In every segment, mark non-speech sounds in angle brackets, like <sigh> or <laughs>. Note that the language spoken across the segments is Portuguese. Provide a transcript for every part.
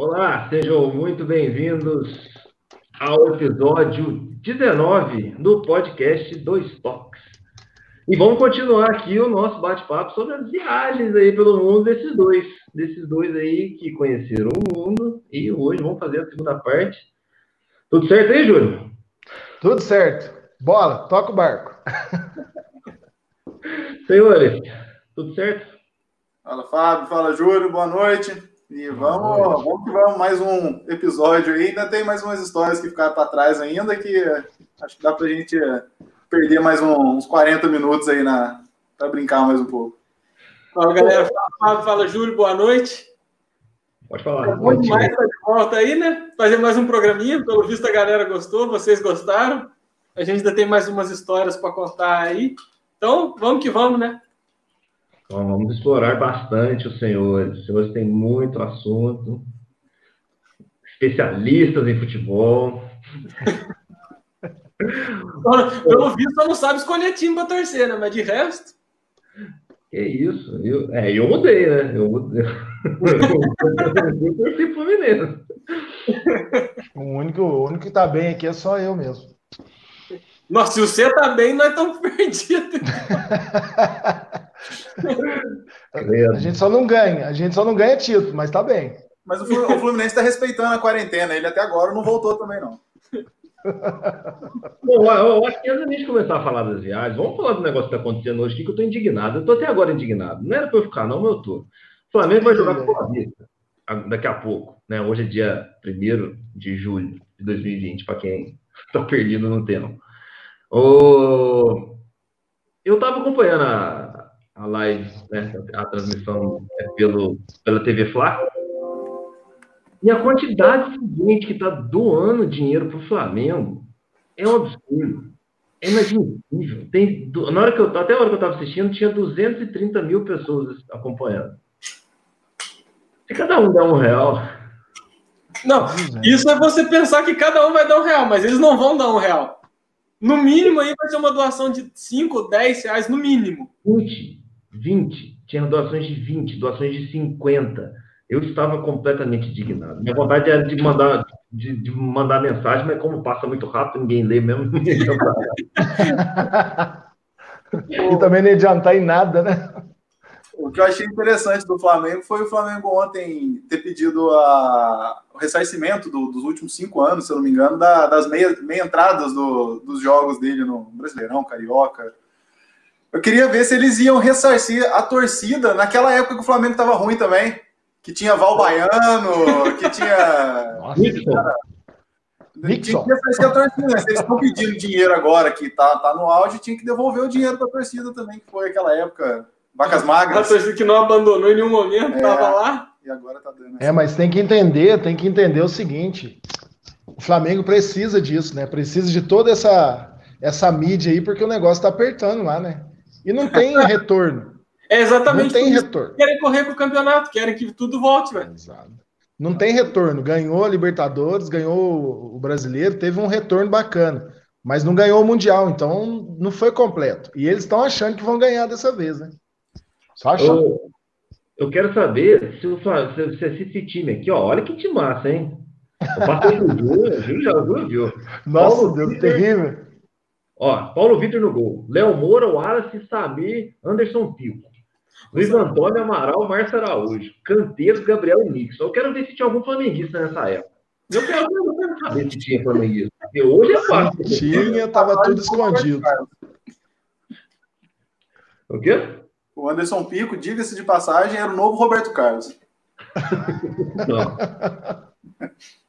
Olá, sejam muito bem-vindos ao episódio 19 do podcast Dois Toques. E vamos continuar aqui o nosso bate-papo sobre as viagens aí pelo mundo desses dois, desses dois aí que conheceram o mundo e hoje vamos fazer a segunda parte. Tudo certo aí, Júlio? Tudo certo. Bola, toca o barco. <laughs> Senhores, tudo certo? Fala, Fábio. Fala, Júlio. Boa noite. E vamos, vamos que vamos, mais um episódio aí. Ainda tem mais umas histórias que ficaram para trás ainda, que acho que dá para a gente perder mais uns 40 minutos aí na para brincar mais um pouco. Fala, galera. Fala, Fábio. Fala, Júlio. Boa noite. Pode falar. Muito mais estar de volta aí, né? Fazer mais um programinha. Pelo visto, a galera gostou, vocês gostaram. A gente ainda tem mais umas histórias para contar aí. Então, vamos que vamos, né? Então, vamos explorar bastante os senhores. Os senhores têm muito assunto. Especialistas em futebol. <laughs> Pelo visto, só não sabe escolher time para torcer, né? Mas de resto. Que isso? Eu, é, eu mudei, né? Eu mudei. <laughs> eu torci Fluminense. O único, o único que tá bem aqui é só eu mesmo. Nossa, se você tá bem, nós estamos <laughs> perdidos. A gente só não ganha, a gente só não ganha título, mas tá bem. Mas o Fluminense está respeitando a quarentena, ele até agora não voltou também, não. Bom, eu acho que antes da gente começar a falar das viagens, vamos falar do negócio que está acontecendo hoje aqui, que eu estou indignado. Eu estou até agora indignado. Não era para eu ficar, não, mas eu estou. O Flamengo vai jogar com a Vista daqui a pouco. Né? Hoje é dia 1 de julho de 2020, para quem está <laughs> perdido no tempo. O... Eu estava acompanhando a, a live, né, a transmissão é, pelo, pela TV Fla, e a quantidade de gente que está doando dinheiro para o Flamengo é um absurdo. É inadmissível. Tem, na hora que eu, até a hora que eu estava assistindo, tinha 230 mil pessoas acompanhando. Se cada um der um real. Não, isso é você pensar que cada um vai dar um real, mas eles não vão dar um real. No mínimo aí vai ser uma doação de 5, 10 reais, no mínimo. 20, 20. Tinha doações de 20, doações de 50. Eu estava completamente indignado. Minha vontade era de mandar, de, de mandar mensagem, mas como passa muito rápido, ninguém lê mesmo. <laughs> e também não adiantar em nada, né? O que eu achei interessante do Flamengo foi o Flamengo ontem ter pedido a, o ressarcimento do, dos últimos cinco anos, se eu não me engano, da, das meia, meia entradas do, dos jogos dele no Brasileirão, Carioca. Eu queria ver se eles iam ressarcir a torcida naquela época que o Flamengo estava ruim também. Que tinha Val Baiano, que tinha. Nossa, Tinha que ressarcir a torcida. Né? Se eles estão pedindo dinheiro agora que tá, tá no auge, tinha que devolver o dinheiro para a torcida também, que foi aquela época Vacas magras. A torcida que não abandonou em nenhum momento, estava é, lá. E agora tá dando. É, mas tem que entender, tem que entender o seguinte: o Flamengo precisa disso, né? Precisa de toda essa, essa mídia aí, porque o negócio tá apertando lá, né? E não tem <laughs> retorno. É exatamente não tem retorno. Querem correr pro campeonato, querem que tudo volte, velho. Exato. Não tem retorno. Ganhou a Libertadores, ganhou o Brasileiro, teve um retorno bacana. Mas não ganhou o Mundial, então não foi completo. E eles estão achando que vão ganhar dessa vez, né? Só eu, eu quero saber se, o, se, se esse time aqui, ó, olha que time massa, hein? Júlio, Júlio já viu, viu? Nossa, Paulo Deus, Victor, terrível. Ó, Paulo Vitor no gol. Léo Moura, Wallace, Samir, Anderson Pico. Luiz Antônio Amaral, Márcio Araújo. Canteiros, Gabriel e Nixon. Eu quero ver se tinha algum flamenguista nessa época. Eu quero, eu quero saber se tinha flamenguista. Porque hoje é fácil. Tinha, tava tudo escondido. O quê? O Anderson Pico, diga-se de passagem, era o novo Roberto Carlos. <laughs>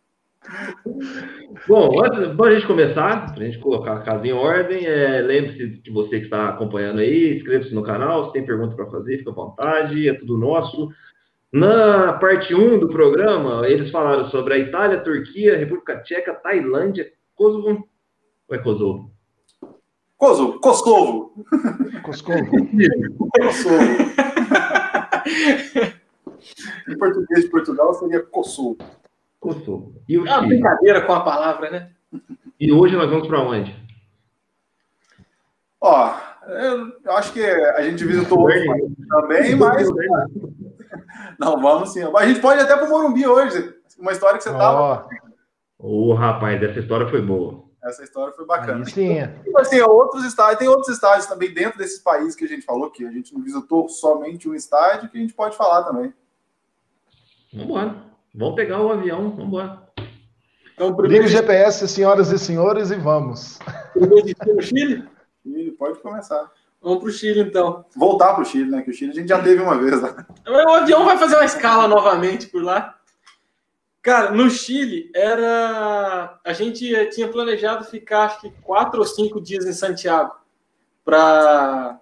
Bom, antes para a gente começar, para a gente colocar a casa em ordem, é, lembre-se de você que está acompanhando aí, inscreva-se no canal, se tem pergunta para fazer, fica à vontade, é tudo nosso. Na parte 1 do programa, eles falaram sobre a Itália, Turquia, República Tcheca, Tailândia, Kosovo. Ou é Kosovo? Kosovo. Kosovo. Kosovo. Kosovo. <laughs> em português de Portugal seria Kosovo. Kosovo. E o é uma brincadeira com a palavra, né? E hoje nós vamos para onde? Ó, eu acho que a gente visitou também, mas. Não, vamos sim. A gente pode ir até para o Morumbi hoje. uma história que você tava. Ô, oh, rapaz, essa história foi boa. Essa história foi bacana. Aí sim. Tipo assim, outros estádios, tem outros estádios também dentro desses países que a gente falou, que a gente não visitou somente um estádio, que a gente pode falar também. Vamos embora. Vamos pegar o avião, vamos embora. Então, primeiro... Liga o GPS, senhoras e senhores, e vamos. Primeiro destino Chile? Chile, pode começar. Vamos para o Chile, então. Voltar para o Chile, né? Que o Chile a gente já teve uma vez lá. O avião vai fazer uma escala novamente por lá. Cara, no Chile era. A gente tinha planejado ficar acho que quatro ou cinco dias em Santiago para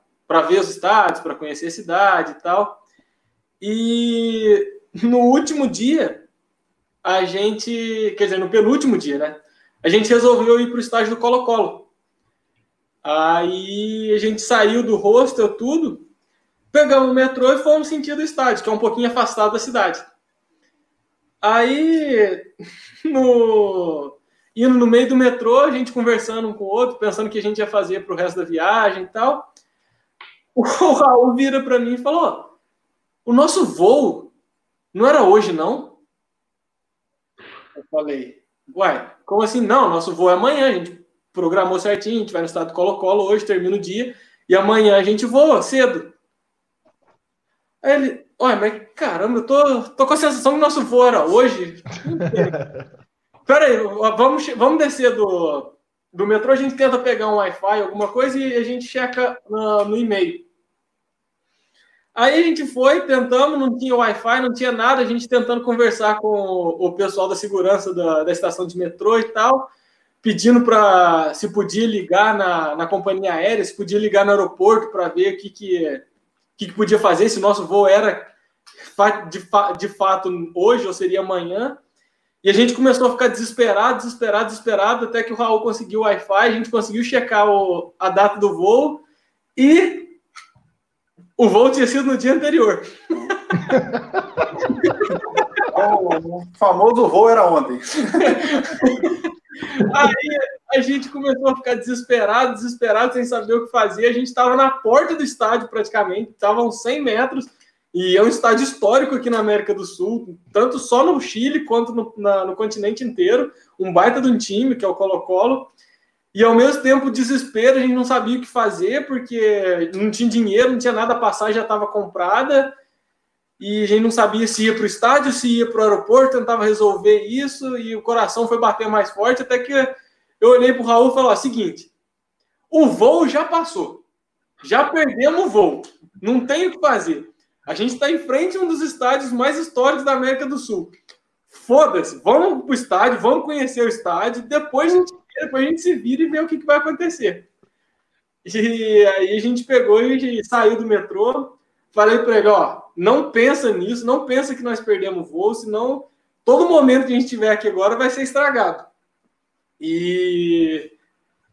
ver os estádios, para conhecer a cidade e tal. E no último dia, a gente. Quer dizer, no penúltimo dia, né? A gente resolveu ir para o estádio do Colo-Colo. Aí a gente saiu do hostel, tudo, pegamos o metrô e fomos sentido do estádio, que é um pouquinho afastado da cidade. Aí, <laughs> no, indo no meio do metrô, a gente conversando um com o outro, pensando o que a gente ia fazer para o resto da viagem e tal. <laughs> O Raul vira para mim e falou: O nosso voo não era hoje, não? Eu falei: Uai, como assim? Não, nosso voo é amanhã. A gente programou certinho, a gente vai no estado Colo-Colo hoje, termina o dia, e amanhã a gente voa cedo. Aí ele, olha, mas caramba, eu tô, tô com a sensação que nosso voo era hoje. <laughs> Pera aí, vamos, vamos descer do, do metrô, a gente tenta pegar um Wi-Fi, alguma coisa, e a gente checa no, no e-mail. Aí a gente foi, tentamos, não tinha Wi-Fi, não tinha nada, a gente tentando conversar com o pessoal da segurança da, da estação de metrô e tal pedindo para se podia ligar na, na companhia aérea, se podia ligar no aeroporto para ver o que, que, que, podia fazer, se nosso voo era de, de fato hoje ou seria amanhã. E a gente começou a ficar desesperado, desesperado, desesperado, até que o Raul conseguiu Wi-Fi, a gente conseguiu checar o, a data do voo e o voo tinha sido no dia anterior. o famoso voo era ontem. <laughs> Aí a gente começou a ficar desesperado, desesperado, sem saber o que fazer. A gente estava na porta do estádio praticamente, estavam 100 metros, e é um estádio histórico aqui na América do Sul, tanto só no Chile quanto no, na, no continente inteiro. Um baita de um time, que é o Colo-Colo. E ao mesmo tempo, desespero, a gente não sabia o que fazer, porque não tinha dinheiro, não tinha nada a passar, já estava comprada e a gente não sabia se ia para o estádio, se ia para o aeroporto, tentava resolver isso, e o coração foi bater mais forte, até que eu olhei para o Raul e falei: ó, seguinte, o voo já passou, já perdemos o voo, não tem o que fazer. A gente está em frente a um dos estádios mais históricos da América do Sul. Foda-se, vamos para o estádio, vamos conhecer o estádio, depois a gente, depois a gente se vira e vê o que, que vai acontecer. E aí a gente pegou e saiu do metrô, falei para ele, ó, não pensa nisso, não pensa que nós perdemos voo, senão todo momento que a gente estiver aqui agora vai ser estragado. E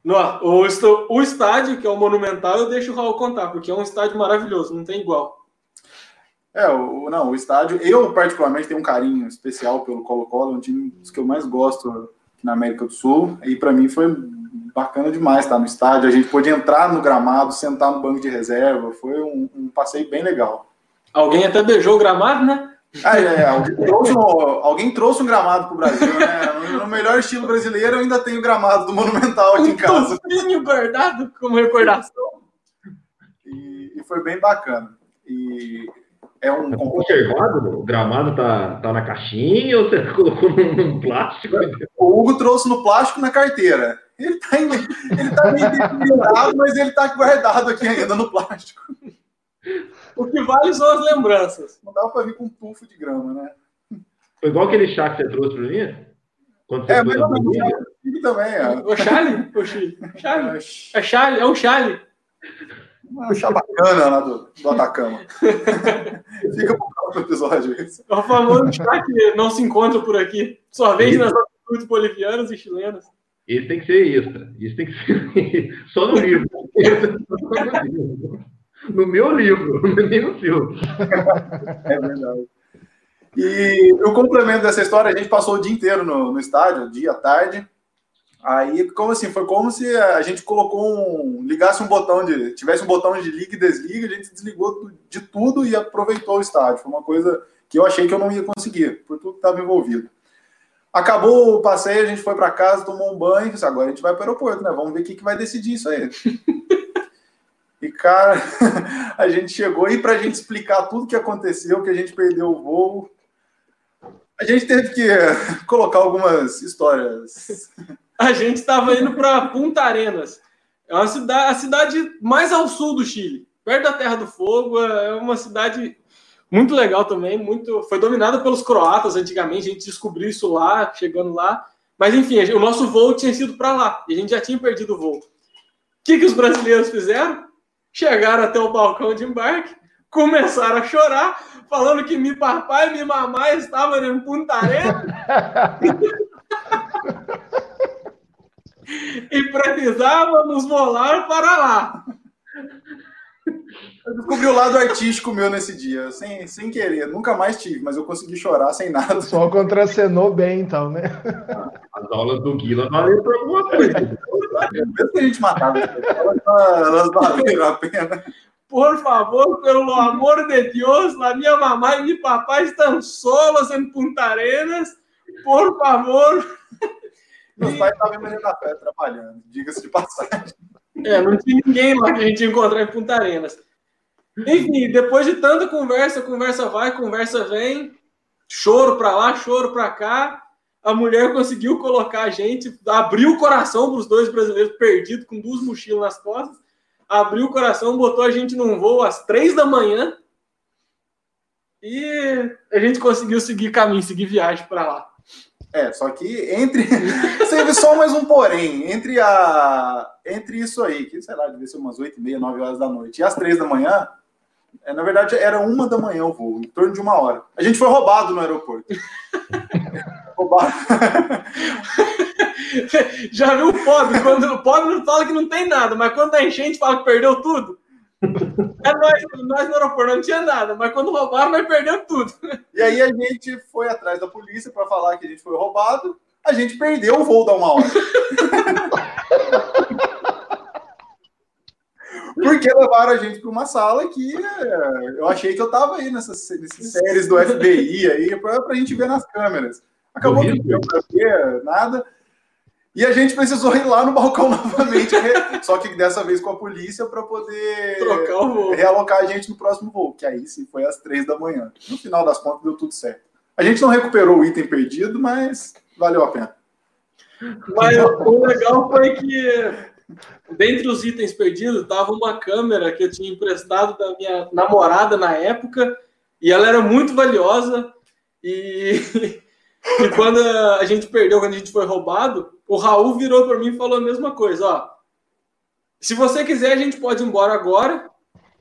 no, o, o estádio, que é o Monumental, eu deixo o Raul contar, porque é um estádio maravilhoso, não tem igual. É, o, não, o estádio, eu particularmente tenho um carinho especial pelo Colo-Colo, é um time dos que eu mais gosto na América do Sul, e para mim foi bacana demais estar no estádio. A gente pôde entrar no gramado, sentar no banco de reserva. Foi um, um passeio bem legal. Alguém até beijou o gramado, né? Ah, é, é. Alguém, trouxe um, alguém trouxe um gramado para o Brasil, né? No melhor estilo brasileiro, eu ainda tenho o gramado do Monumental aqui em casa. Um guardado como recordação. E, e, foi bem bacana. E é um. Tá conservado? O gramado tá, tá na caixinha ou você <laughs> colocou num plástico? O Hugo trouxe no plástico na carteira. Ele tá, ele tá meio deteriorado, <laughs> mas ele tá guardado aqui ainda no plástico. O que vale são as lembranças. Não dá para vir com um tufo de grama, né? Foi igual aquele chá que você trouxe para mim? Quando você é, mas não, também, é. O Charlie? O Charlie? <laughs> É Charlie, é Charlie. É um chá bacana lá do, do Atacama. <laughs> Fica para o próximo episódio. É o famoso chá que não se encontra por aqui. Só vez nas atitudes bolivianas e chilenas. Isso tem que ser extra. Isso tem que ser só no livro. <laughs> no meu livro, nem <laughs> no filme. É verdade. E o complemento dessa história, a gente passou o dia inteiro no, no estádio, dia, tarde. Aí, como assim, foi como se a gente colocou um. ligasse um botão de. tivesse um botão de liga e desliga, a gente desligou de tudo e aproveitou o estádio. Foi uma coisa que eu achei que eu não ia conseguir, por tudo que estava envolvido. Acabou o passeio, a gente foi para casa, tomou um banho, disse, agora a gente vai para o aeroporto, né? Vamos ver o que, que vai decidir isso aí. e, cara, <laughs> a gente chegou e para a gente explicar tudo que aconteceu, que a gente perdeu o voo, a gente teve que <laughs> colocar algumas histórias. A gente estava indo para Punta Arenas. É uma cidade, a cidade mais ao sul do Chile, perto da Terra do Fogo. É uma cidade muito legal também, muito foi dominada pelos croatas antigamente, a gente descobriu isso lá, chegando lá. Mas enfim, o nosso voo tinha sido para lá e a gente já tinha perdido o voo. O que, que os brasileiros fizeram? Chegaram até o balcão de embarque, começaram a chorar, falando que mi papai e mamãe estavam em Punta Arenas <laughs> e precisávamos volar para lá. Eu descobri o lado artístico meu nesse dia, sem, sem querer. Nunca mais tive, mas eu consegui chorar sem nada. Só contracenou bem, então, né? As aulas do Guila valeram por alguma coisa. Mesmo que a gente matava, elas, elas valeram a pena. Por favor, pelo amor de Deus, a minha mamãe e meu papai estão solos em Punta Arenas. Por favor. Meus pais estavam em da Fé trabalhando, diga-se de passagem. É, não tinha ninguém lá que a gente encontrar em Punta Arenas. Enfim, depois de tanta conversa, conversa vai, conversa vem, choro para lá, choro para cá, a mulher conseguiu colocar a gente, abriu o coração para os dois brasileiros perdidos com duas mochilas nas costas, abriu o coração, botou a gente num voo às três da manhã e a gente conseguiu seguir caminho, seguir viagem para lá. É, só que entre. <laughs> Teve só mais um porém. Entre a. Entre isso aí, que sei lá, devia ser umas 8 e meia, 9 horas da noite, e às 3 da manhã, é, na verdade era uma da manhã o voo, em torno de uma hora. A gente foi roubado no aeroporto. <laughs> roubado. <laughs> Já viu o pobre? Quando o pobre não fala que não tem nada, mas quando a enchente fala que perdeu tudo. É nós, nós no aeroporto não tinha nada, mas quando roubaram, nós perdemos tudo. E aí a gente foi atrás da polícia para falar que a gente foi roubado. A gente perdeu o voo da uma hora. <laughs> Porque levaram a gente para uma sala que é, eu achei que eu tava aí nessas, nessas séries do FBI aí, para a gente ver nas câmeras. Acabou que não deu para ver nada. E a gente precisou ir lá no balcão <laughs> novamente, só que dessa vez com a polícia, para poder Trocar o voo. realocar a gente no próximo voo, que aí sim foi às três da manhã. No final das contas, deu tudo certo. A gente não recuperou o item perdido, mas valeu a pena. Mas o legal foi que, dentre os itens perdidos, estava uma câmera que eu tinha emprestado da minha namorada na época, e ela era muito valiosa. E <laughs> e quando a gente perdeu, quando a gente foi roubado, o Raul virou para mim e falou a mesma coisa, ó. Se você quiser, a gente pode ir embora agora,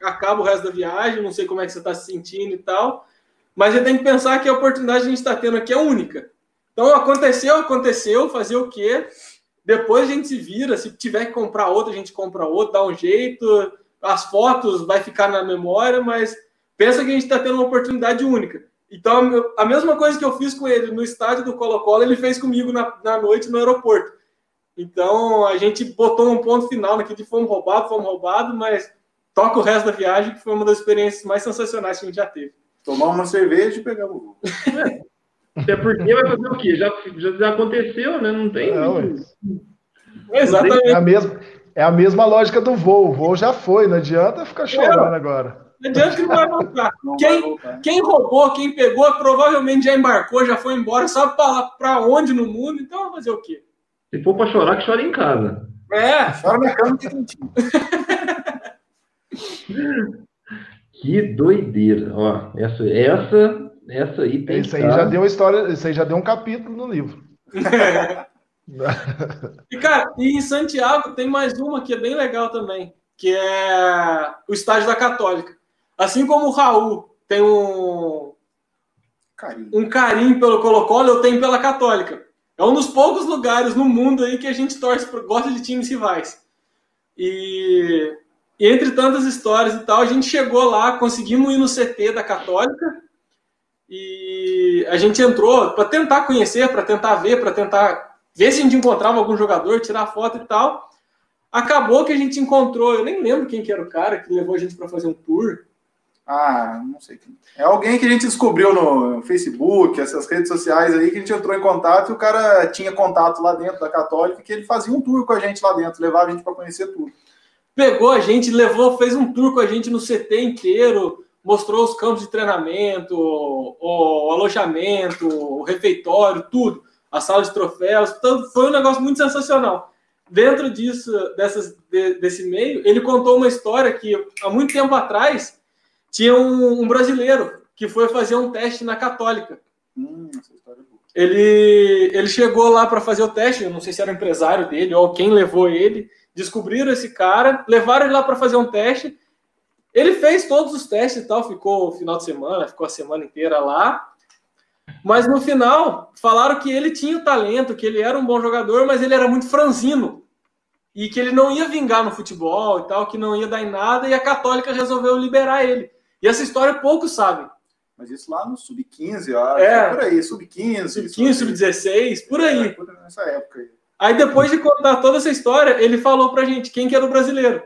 acaba o resto da viagem, não sei como é que você está se sentindo e tal, mas você tem que pensar que a oportunidade que a gente está tendo aqui é única. Então, aconteceu, aconteceu, fazer o quê? Depois a gente se vira, se tiver que comprar outra, a gente compra outra, dá um jeito, as fotos vai ficar na memória, mas pensa que a gente está tendo uma oportunidade única. Então, a mesma coisa que eu fiz com ele no estádio do Colo-Colo, ele fez comigo na, na noite no aeroporto. Então, a gente botou um ponto final naquilo de fomos roubados, fomos roubados, mas toca o resto da viagem, que foi uma das experiências mais sensacionais que a gente já teve. Tomar uma cerveja e pegar o voo. Até porque vai fazer o quê? Já, já aconteceu, né? Não tem. Não, Exatamente. É a, mesma, é a mesma lógica do voo. O voo já foi, não adianta ficar chorando é. agora. Não adianta que não vai voltar. Não quem, vai voltar. quem roubou, quem pegou, provavelmente já embarcou, já foi embora, sabe para onde no mundo, então vai fazer o quê? Se for para chorar, que chora em casa. É, chora na cama que quentinho. <laughs> que doideira. Ó, essa, essa, essa aí tem. Isso aí já deu uma história, isso aí já deu um capítulo no livro. <laughs> e, cara, e em Santiago tem mais uma que é bem legal também, que é o estádio da Católica. Assim como o Raul tem um carinho, um carinho pelo Colo-Colo, eu tenho pela Católica. É um dos poucos lugares no mundo aí que a gente torce, gosta de times rivais. E, e entre tantas histórias e tal, a gente chegou lá, conseguimos ir no CT da Católica e a gente entrou para tentar conhecer, para tentar ver, para tentar ver se a gente encontrava algum jogador, tirar foto e tal. Acabou que a gente encontrou, eu nem lembro quem que era o cara que levou a gente para fazer um tour. Ah, não sei. É alguém que a gente descobriu no Facebook, essas redes sociais aí, que a gente entrou em contato e o cara tinha contato lá dentro da Católica, que ele fazia um tour com a gente lá dentro, levava a gente para conhecer tudo. Pegou a gente, levou, fez um tour com a gente no CT inteiro, mostrou os campos de treinamento, o, o alojamento, o refeitório, tudo, a sala de troféus. Então, foi um negócio muito sensacional. Dentro disso, dessas, de, desse meio, ele contou uma história que há muito tempo atrás tinha um, um brasileiro que foi fazer um teste na Católica. Hum, é ele, ele chegou lá para fazer o teste, eu não sei se era o empresário dele ou quem levou ele. Descobriram esse cara, levaram ele lá para fazer um teste. Ele fez todos os testes e tal, ficou o final de semana, ficou a semana inteira lá. Mas no final, falaram que ele tinha o talento, que ele era um bom jogador, mas ele era muito franzino. E que ele não ia vingar no futebol e tal, que não ia dar em nada, e a Católica resolveu liberar ele. E essa história poucos sabem. Mas isso lá no sub-15, ó. É, por aí, sub-15. Sub-15, sub-16, por aí. É, nessa época aí. Aí depois de contar toda essa história, ele falou pra gente quem que era o brasileiro.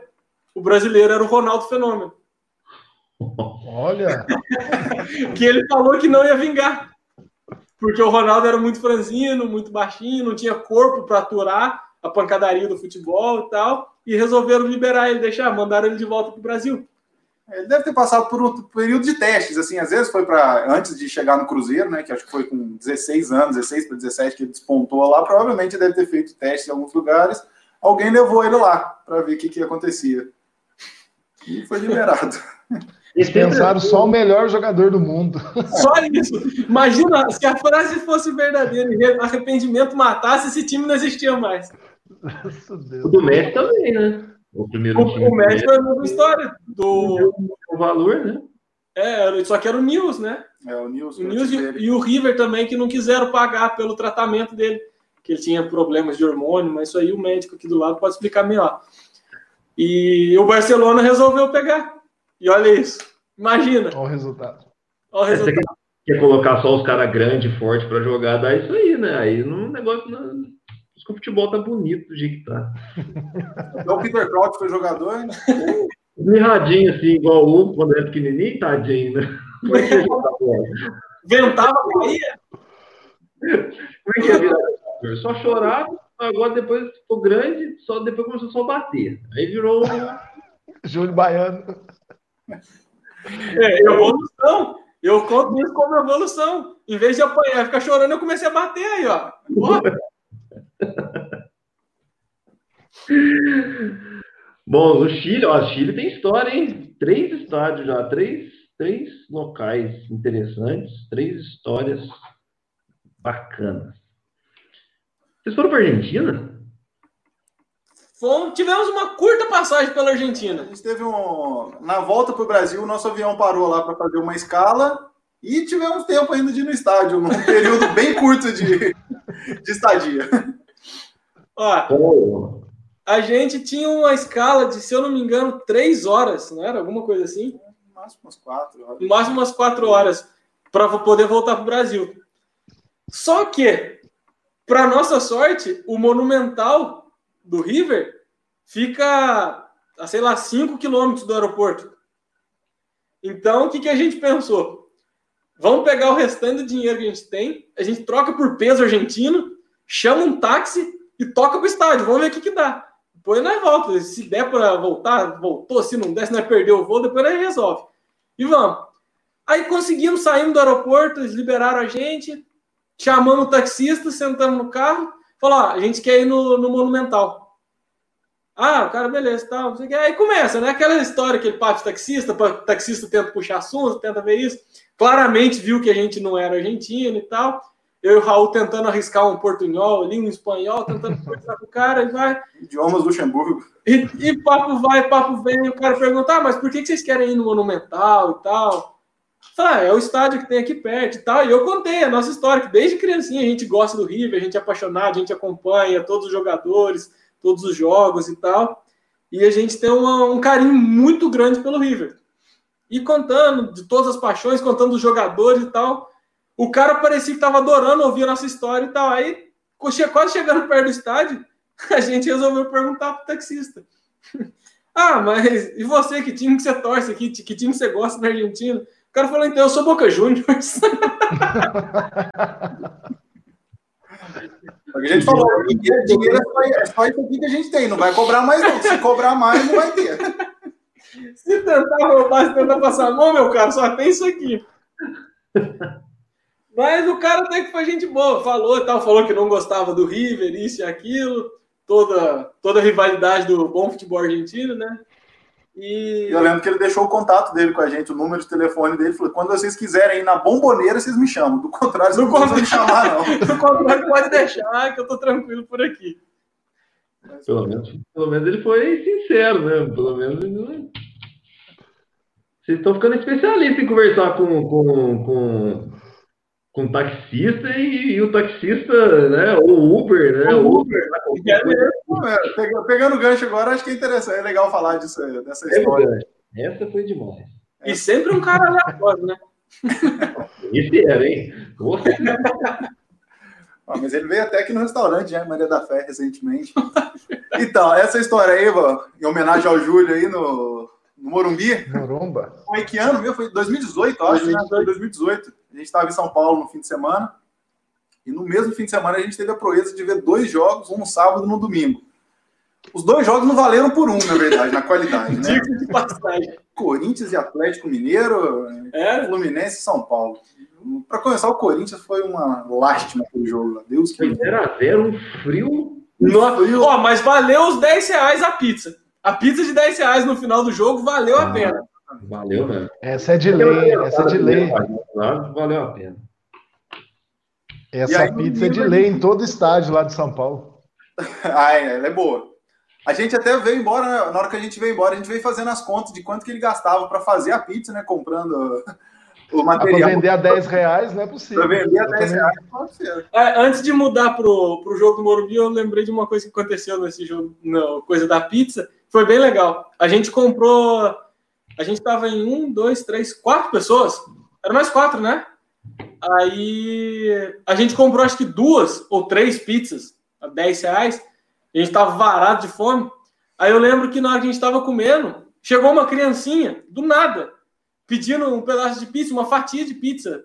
O brasileiro era o Ronaldo Fenômeno. Olha! <laughs> que ele falou que não ia vingar. Porque o Ronaldo era muito franzino, muito baixinho, não tinha corpo para aturar a pancadaria do futebol e tal. E resolveram liberar ele, deixar, mandaram ele de volta pro Brasil. Ele deve ter passado por um período de testes, assim, às vezes foi para antes de chegar no Cruzeiro, né, que acho que foi com 16 anos, 16 para 17 que ele despontou lá, provavelmente deve ter feito testes em alguns lugares. Alguém levou ele lá para ver o que, que acontecia. E foi liberado. <laughs> Eles pensaram só o melhor jogador do mundo. <laughs> Só isso. Imagina se a frase fosse verdadeira e arrependimento matasse, esse time não existia mais. O do Messi também, né? O primeiro o, time. O médico é a mesma história. Do... O valor, né? É, só que era o News, né? É, o News. O News e, e, o River também, que não quiseram pagar pelo tratamento dele. Que ele tinha problemas de hormônio, mas isso aí o médico aqui do lado pode explicar melhor. E o Barcelona resolveu pegar. E olha isso. Imagina. Olha o resultado. Olha o resultado. Você quer colocar só os caras grandes, fortes para jogar, dá isso aí, né? Aí no negócio. Não que o futebol tá bonito do jeito que tá. Então o Peter Crouch foi jogador, né? Mirradinho, assim, igual o Hugo, quando era pequenininho, tadinho, né? Como é que Ventava, caía? Como é que ia virar Só chorava, agora depois ficou grande, só depois começou só a bater. Aí virou. Júlio Baiano. É, evolução. Eu conto isso como evolução. Em vez de apanhar e ficar chorando, eu comecei a bater aí, ó. <laughs> Bom, o Chile, ó, o Chile tem história, hein? Três estádios já, três, três locais interessantes, três histórias bacanas. Vocês foram para Argentina? Fomos, tivemos uma curta passagem pela Argentina. A gente teve um. Na volta para o Brasil, o nosso avião parou lá para fazer uma escala e tivemos tempo ainda de ir no estádio, num <laughs> período bem curto de, de estadia. Ó, a gente tinha uma escala de, se eu não me engano, três horas, não era? Alguma coisa assim? No máximo umas quatro horas. No máximo umas quatro horas para poder voltar para o Brasil. Só que, para nossa sorte, o Monumental do River fica a, sei lá, 5 quilômetros do aeroporto. Então, o que, que a gente pensou? Vamos pegar o restante do dinheiro que a gente tem, a gente troca por peso argentino, chama um táxi e toca pro estádio. Vamos ver o que, que dá. Depois nós volta. Se der para voltar, voltou. Se não der, se nós perdeu o voo, depois nós resolve. E vamos. Aí conseguimos, sair do aeroporto, eles liberaram a gente, chamamos o taxista, sentamos no carro, falou: a gente quer ir no, no Monumental. Ah, o cara, beleza, tal. Tá, aí começa, né? Aquela história, aquele papo de taxista, o taxista tenta puxar assunto, tenta ver isso. Claramente viu que a gente não era argentino e tal. Eu e o Raul tentando arriscar um portunhol ali, um espanhol, tentando <laughs> conversar com o cara, e vai. Idiomas Luxemburgo. E, e papo vai, papo vem, e o cara pergunta, ah, mas por que vocês querem ir no Monumental e tal? Ah, é o estádio que tem aqui perto e tal. E eu contei a nossa história, que desde criancinha a gente gosta do River, a gente é apaixonado, a gente acompanha todos os jogadores, todos os jogos e tal. E a gente tem uma, um carinho muito grande pelo River. E contando de todas as paixões, contando os jogadores e tal. O cara parecia que estava adorando ouvir a nossa história e tal. Aí, quase chegando perto do estádio, <laughs> a gente resolveu perguntar pro taxista. <laughs> Ah, mas e você? Que time que você torce aqui? Que time que você gosta da Argentina? O cara falou, então, eu sou Boca Juniors. <laughs> A gente falou, dinheiro, dinheiro é, só, é só isso aqui que a gente tem, não vai cobrar mais não. Se cobrar mais, não vai ter. Se tentar roubar, se tentar passar a mão, meu cara, só tem isso aqui. Mas o cara até que foi gente boa, falou e tal, falou que não gostava do River, isso e aquilo, toda, toda a rivalidade do bom futebol argentino, né? E... Eu lembro que ele deixou o contato dele com a gente, o número de telefone dele, falou: quando vocês quiserem ir na bomboneira, vocês me chamam. Do contrário, vocês não me chamar, não. <laughs> Do contrário, pode deixar, que eu tô tranquilo por aqui. Pelo menos, pelo menos ele foi sincero, né? Pelo menos ele não... Vocês estão ficando especialistas em conversar com, com, com, com o taxista e, e, o taxista, né? O Uber, né? O Uber. É, pegando gancho agora, acho que é interessante, é legal falar disso, dessa história. Essa foi demais. E sempre um cara aleatório, né? Esse era, hein? Ah, mas ele veio até aqui no restaurante, né? Maria da Fé, recentemente. Então, essa história aí, em homenagem ao Júlio aí no, no Morumbi. Morumba. Foi que ano, viu? Foi 2018, acho. 2018. Né? 2018. A gente estava em São Paulo no fim de semana. E no mesmo fim de semana a gente teve a proeza de ver dois jogos, um no sábado e um no domingo. Os dois jogos não valeram por um, na verdade, na qualidade, né? <laughs> de passagem. Corinthians e Atlético Mineiro, é? Fluminense e São Paulo. Para começar, o Corinthians foi uma lástima aquele jogo. Deus que. 0x0, um frio. No... frio. Ó, mas valeu os 10 reais a pizza. A pizza de 10 reais no final do jogo valeu ah, a pena. Valeu, né? Essa é de lei, essa é de lei. Valeu a pena. Essa aí, pizza é de lei em todo estádio lá de São Paulo. <laughs> ah, ela é boa. A gente até veio embora, né? na hora que a gente veio embora, a gente veio fazendo as contas de quanto que ele gastava para fazer a pizza, né? Comprando <laughs> o material. Para vender a 10 reais não é possível. Para vender a 10 reais pode ser. É, antes de mudar pro, pro jogo do Morumbi, eu lembrei de uma coisa que aconteceu nesse jogo, não, coisa da pizza. Foi bem legal. A gente comprou. A gente estava em um, dois, três, quatro pessoas. Era mais quatro, né? Aí a gente comprou acho que duas ou três pizzas a 10 reais. A gente estava varado de fome. Aí eu lembro que na hora que a gente estava comendo, chegou uma criancinha, do nada, pedindo um pedaço de pizza, uma fatia de pizza.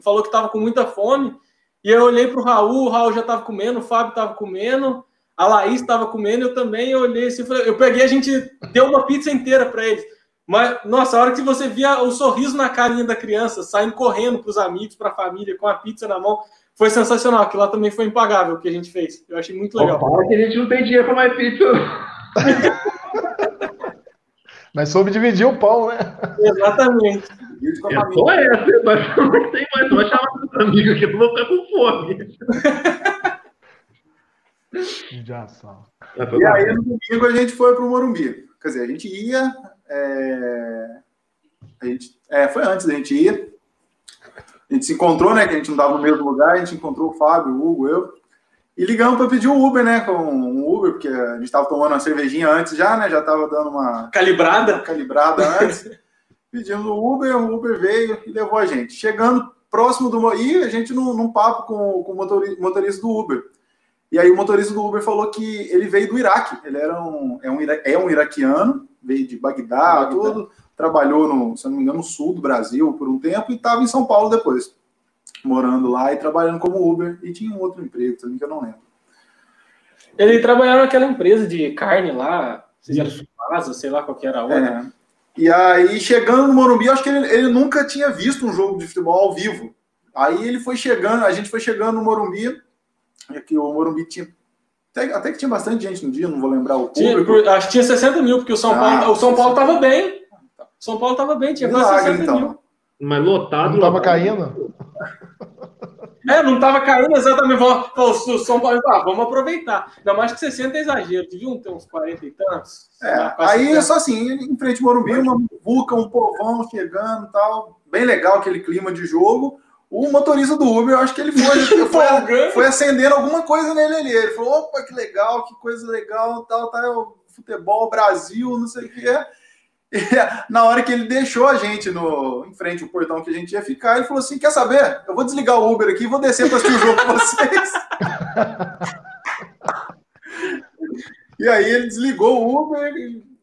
Falou que estava com muita fome. E eu olhei para o Raul, o Raul já estava comendo, o Fábio estava comendo, a Laís estava comendo, eu também eu olhei assim, eu peguei, a gente deu uma pizza inteira para eles. Mas, nossa, a hora que você via o sorriso na carinha da criança, saindo correndo para os amigos, para a família, com a pizza na mão, foi sensacional. Aquilo lá também foi impagável o que a gente fez. Eu achei muito legal. Fala que a gente não tem dinheiro para mais pizza. <laughs> Mas soube dividir o pão, né? Exatamente. É só essa, mas não tem mais. Vai chamar os amigos aqui, vão ficar com fome. Já só. E aí, no domingo, a gente foi para o Morumbi. Quer dizer, a gente ia. É... A gente... É, foi antes da gente ir. A gente se encontrou, né? Que a gente não estava no mesmo lugar. A gente encontrou o Fábio, o Hugo, eu. E ligamos para pedir um Uber, né? Com um Uber, porque a gente estava tomando uma cervejinha antes já, né? Já estava dando uma. Calibrada? Uma calibrada antes. <laughs> Pedimos o Uber, o Uber veio e levou a gente. Chegando próximo do. E a gente num, num papo com, com o motorista do Uber. E aí o motorista do Uber falou que ele veio do Iraque. Ele era um, é, um, é um iraquiano, veio de Bagdá, Bagdá, tudo. Trabalhou, no, se não me engano, no sul do Brasil por um tempo e estava em São Paulo depois. Morando lá e trabalhando como Uber. E tinha um outro emprego também que eu não lembro. Ele trabalhava naquela empresa de carne lá, se era sei lá qual que era a outra. É. E aí, chegando no Morumbi, acho que ele, ele nunca tinha visto um jogo de futebol ao vivo. Aí ele foi chegando, a gente foi chegando no Morumbi, é que o Morumbi tinha. Até, até, que tinha bastante gente no dia, não vou lembrar o público. Tinha, acho que tinha 60 mil, porque o São Paulo, ah, o São Paulo estava bem. São Paulo estava bem, tinha quase 60 então. mil. Mas lotado. Não estava caindo? É, não estava caindo exatamente. O São Paulo, ah, vamos aproveitar. Ainda mais que 60 é exagero. Deviam ter uns 40 e tantos. É, aí é só assim, em frente ao Morumbi, uma vulca, um povão chegando e tal. Bem legal aquele clima de jogo o motorista do Uber, eu acho que ele foi, <laughs> foi, foi acendendo alguma coisa nele ali. Ele falou: opa, que legal, que coisa legal, tal, tal, futebol, Brasil, não sei o que é. <laughs> E, na hora que ele deixou a gente no, em frente ao portão que a gente ia ficar, ele falou assim: quer saber? Eu vou desligar o Uber aqui e vou descer para assistir o jogo com vocês. <laughs> e aí ele desligou o Uber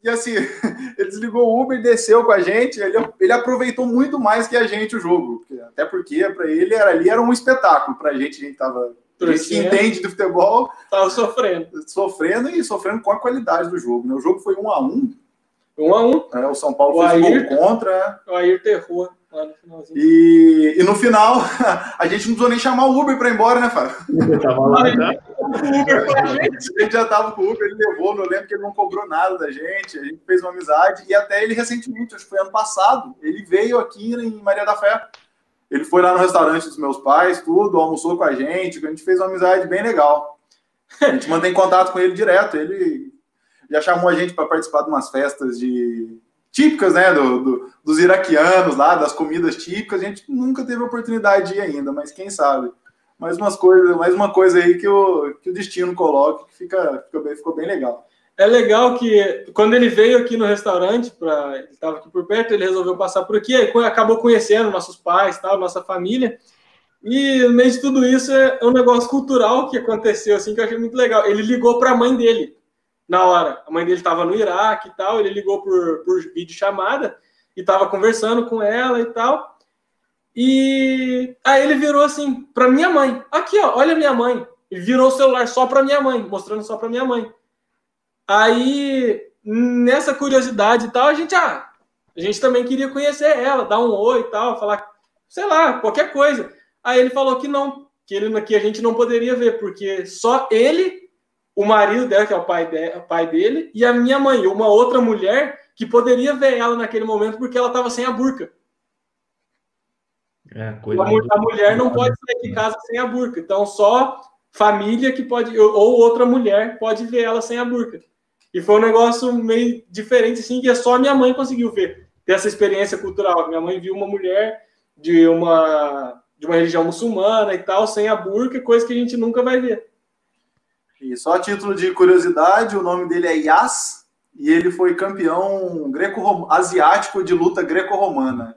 e assim, <laughs> ele desligou o Uber, desceu com a gente, ele, ele aproveitou muito mais que a gente o jogo. Até porque para ele era, ali era um espetáculo, para a gente, a gente tava. A gente que entende do futebol. Tava sofrendo. Sofrendo e sofrendo com a qualidade do jogo. Né? O jogo foi um a um. Um a um. É, o São Paulo o fez Ayrton, gol contra. O Ayrton errou. E, e no final, <laughs> a gente não precisou nem chamar o Uber para ir embora, né, Fábio? Eu tava lá, <laughs> tá? a gente já tava com o Uber, ele levou, não lembro que ele não cobrou nada da gente, a gente fez uma amizade, e até ele recentemente, acho que foi ano passado, ele veio aqui em Maria da Fé. Ele foi lá no restaurante dos meus pais, tudo, almoçou com a gente, a gente fez uma amizade bem legal. A gente mantém contato com ele direto, ele já chamou a gente para participar de umas festas de típicas, né, do, do, dos iraquianos lá, das comidas típicas, a gente nunca teve oportunidade de ir ainda, mas quem sabe. Mais, umas coisas, mais uma coisa aí que o, que o destino coloca que fica, fica bem, ficou bem legal. É legal que quando ele veio aqui no restaurante, pra, ele estava aqui por perto, ele resolveu passar por aqui, aí acabou conhecendo nossos pais, tal, nossa família. E no meio de tudo isso é um negócio cultural que aconteceu, assim, que eu achei muito legal. Ele ligou para a mãe dele na hora. A mãe dele estava no Iraque e tal, ele ligou por, por vídeo chamada e estava conversando com ela e tal. E aí ele virou assim para minha mãe. Aqui, ó, olha minha mãe. E virou o celular só para minha mãe, mostrando só para minha mãe. Aí nessa curiosidade e tal, a gente ah, a gente também queria conhecer ela, dar um oi e tal, falar, sei lá, qualquer coisa. Aí ele falou que não, que ele que a gente não poderia ver porque só ele o marido dela, que é o pai, de, o pai dele, e a minha mãe, uma outra mulher que poderia ver ela naquele momento porque ela estava sem a burca. É, a, a mulher não pode sair de casa sem a burca. Então, só família que pode, ou outra mulher pode ver ela sem a burca. E foi um negócio meio diferente, assim, que só a minha mãe conseguiu ver, ter essa experiência cultural. Minha mãe viu uma mulher de uma, de uma religião muçulmana e tal, sem a burca, coisa que a gente nunca vai ver. E só a título de curiosidade, o nome dele é Yas e ele foi campeão greco asiático de luta greco-romana.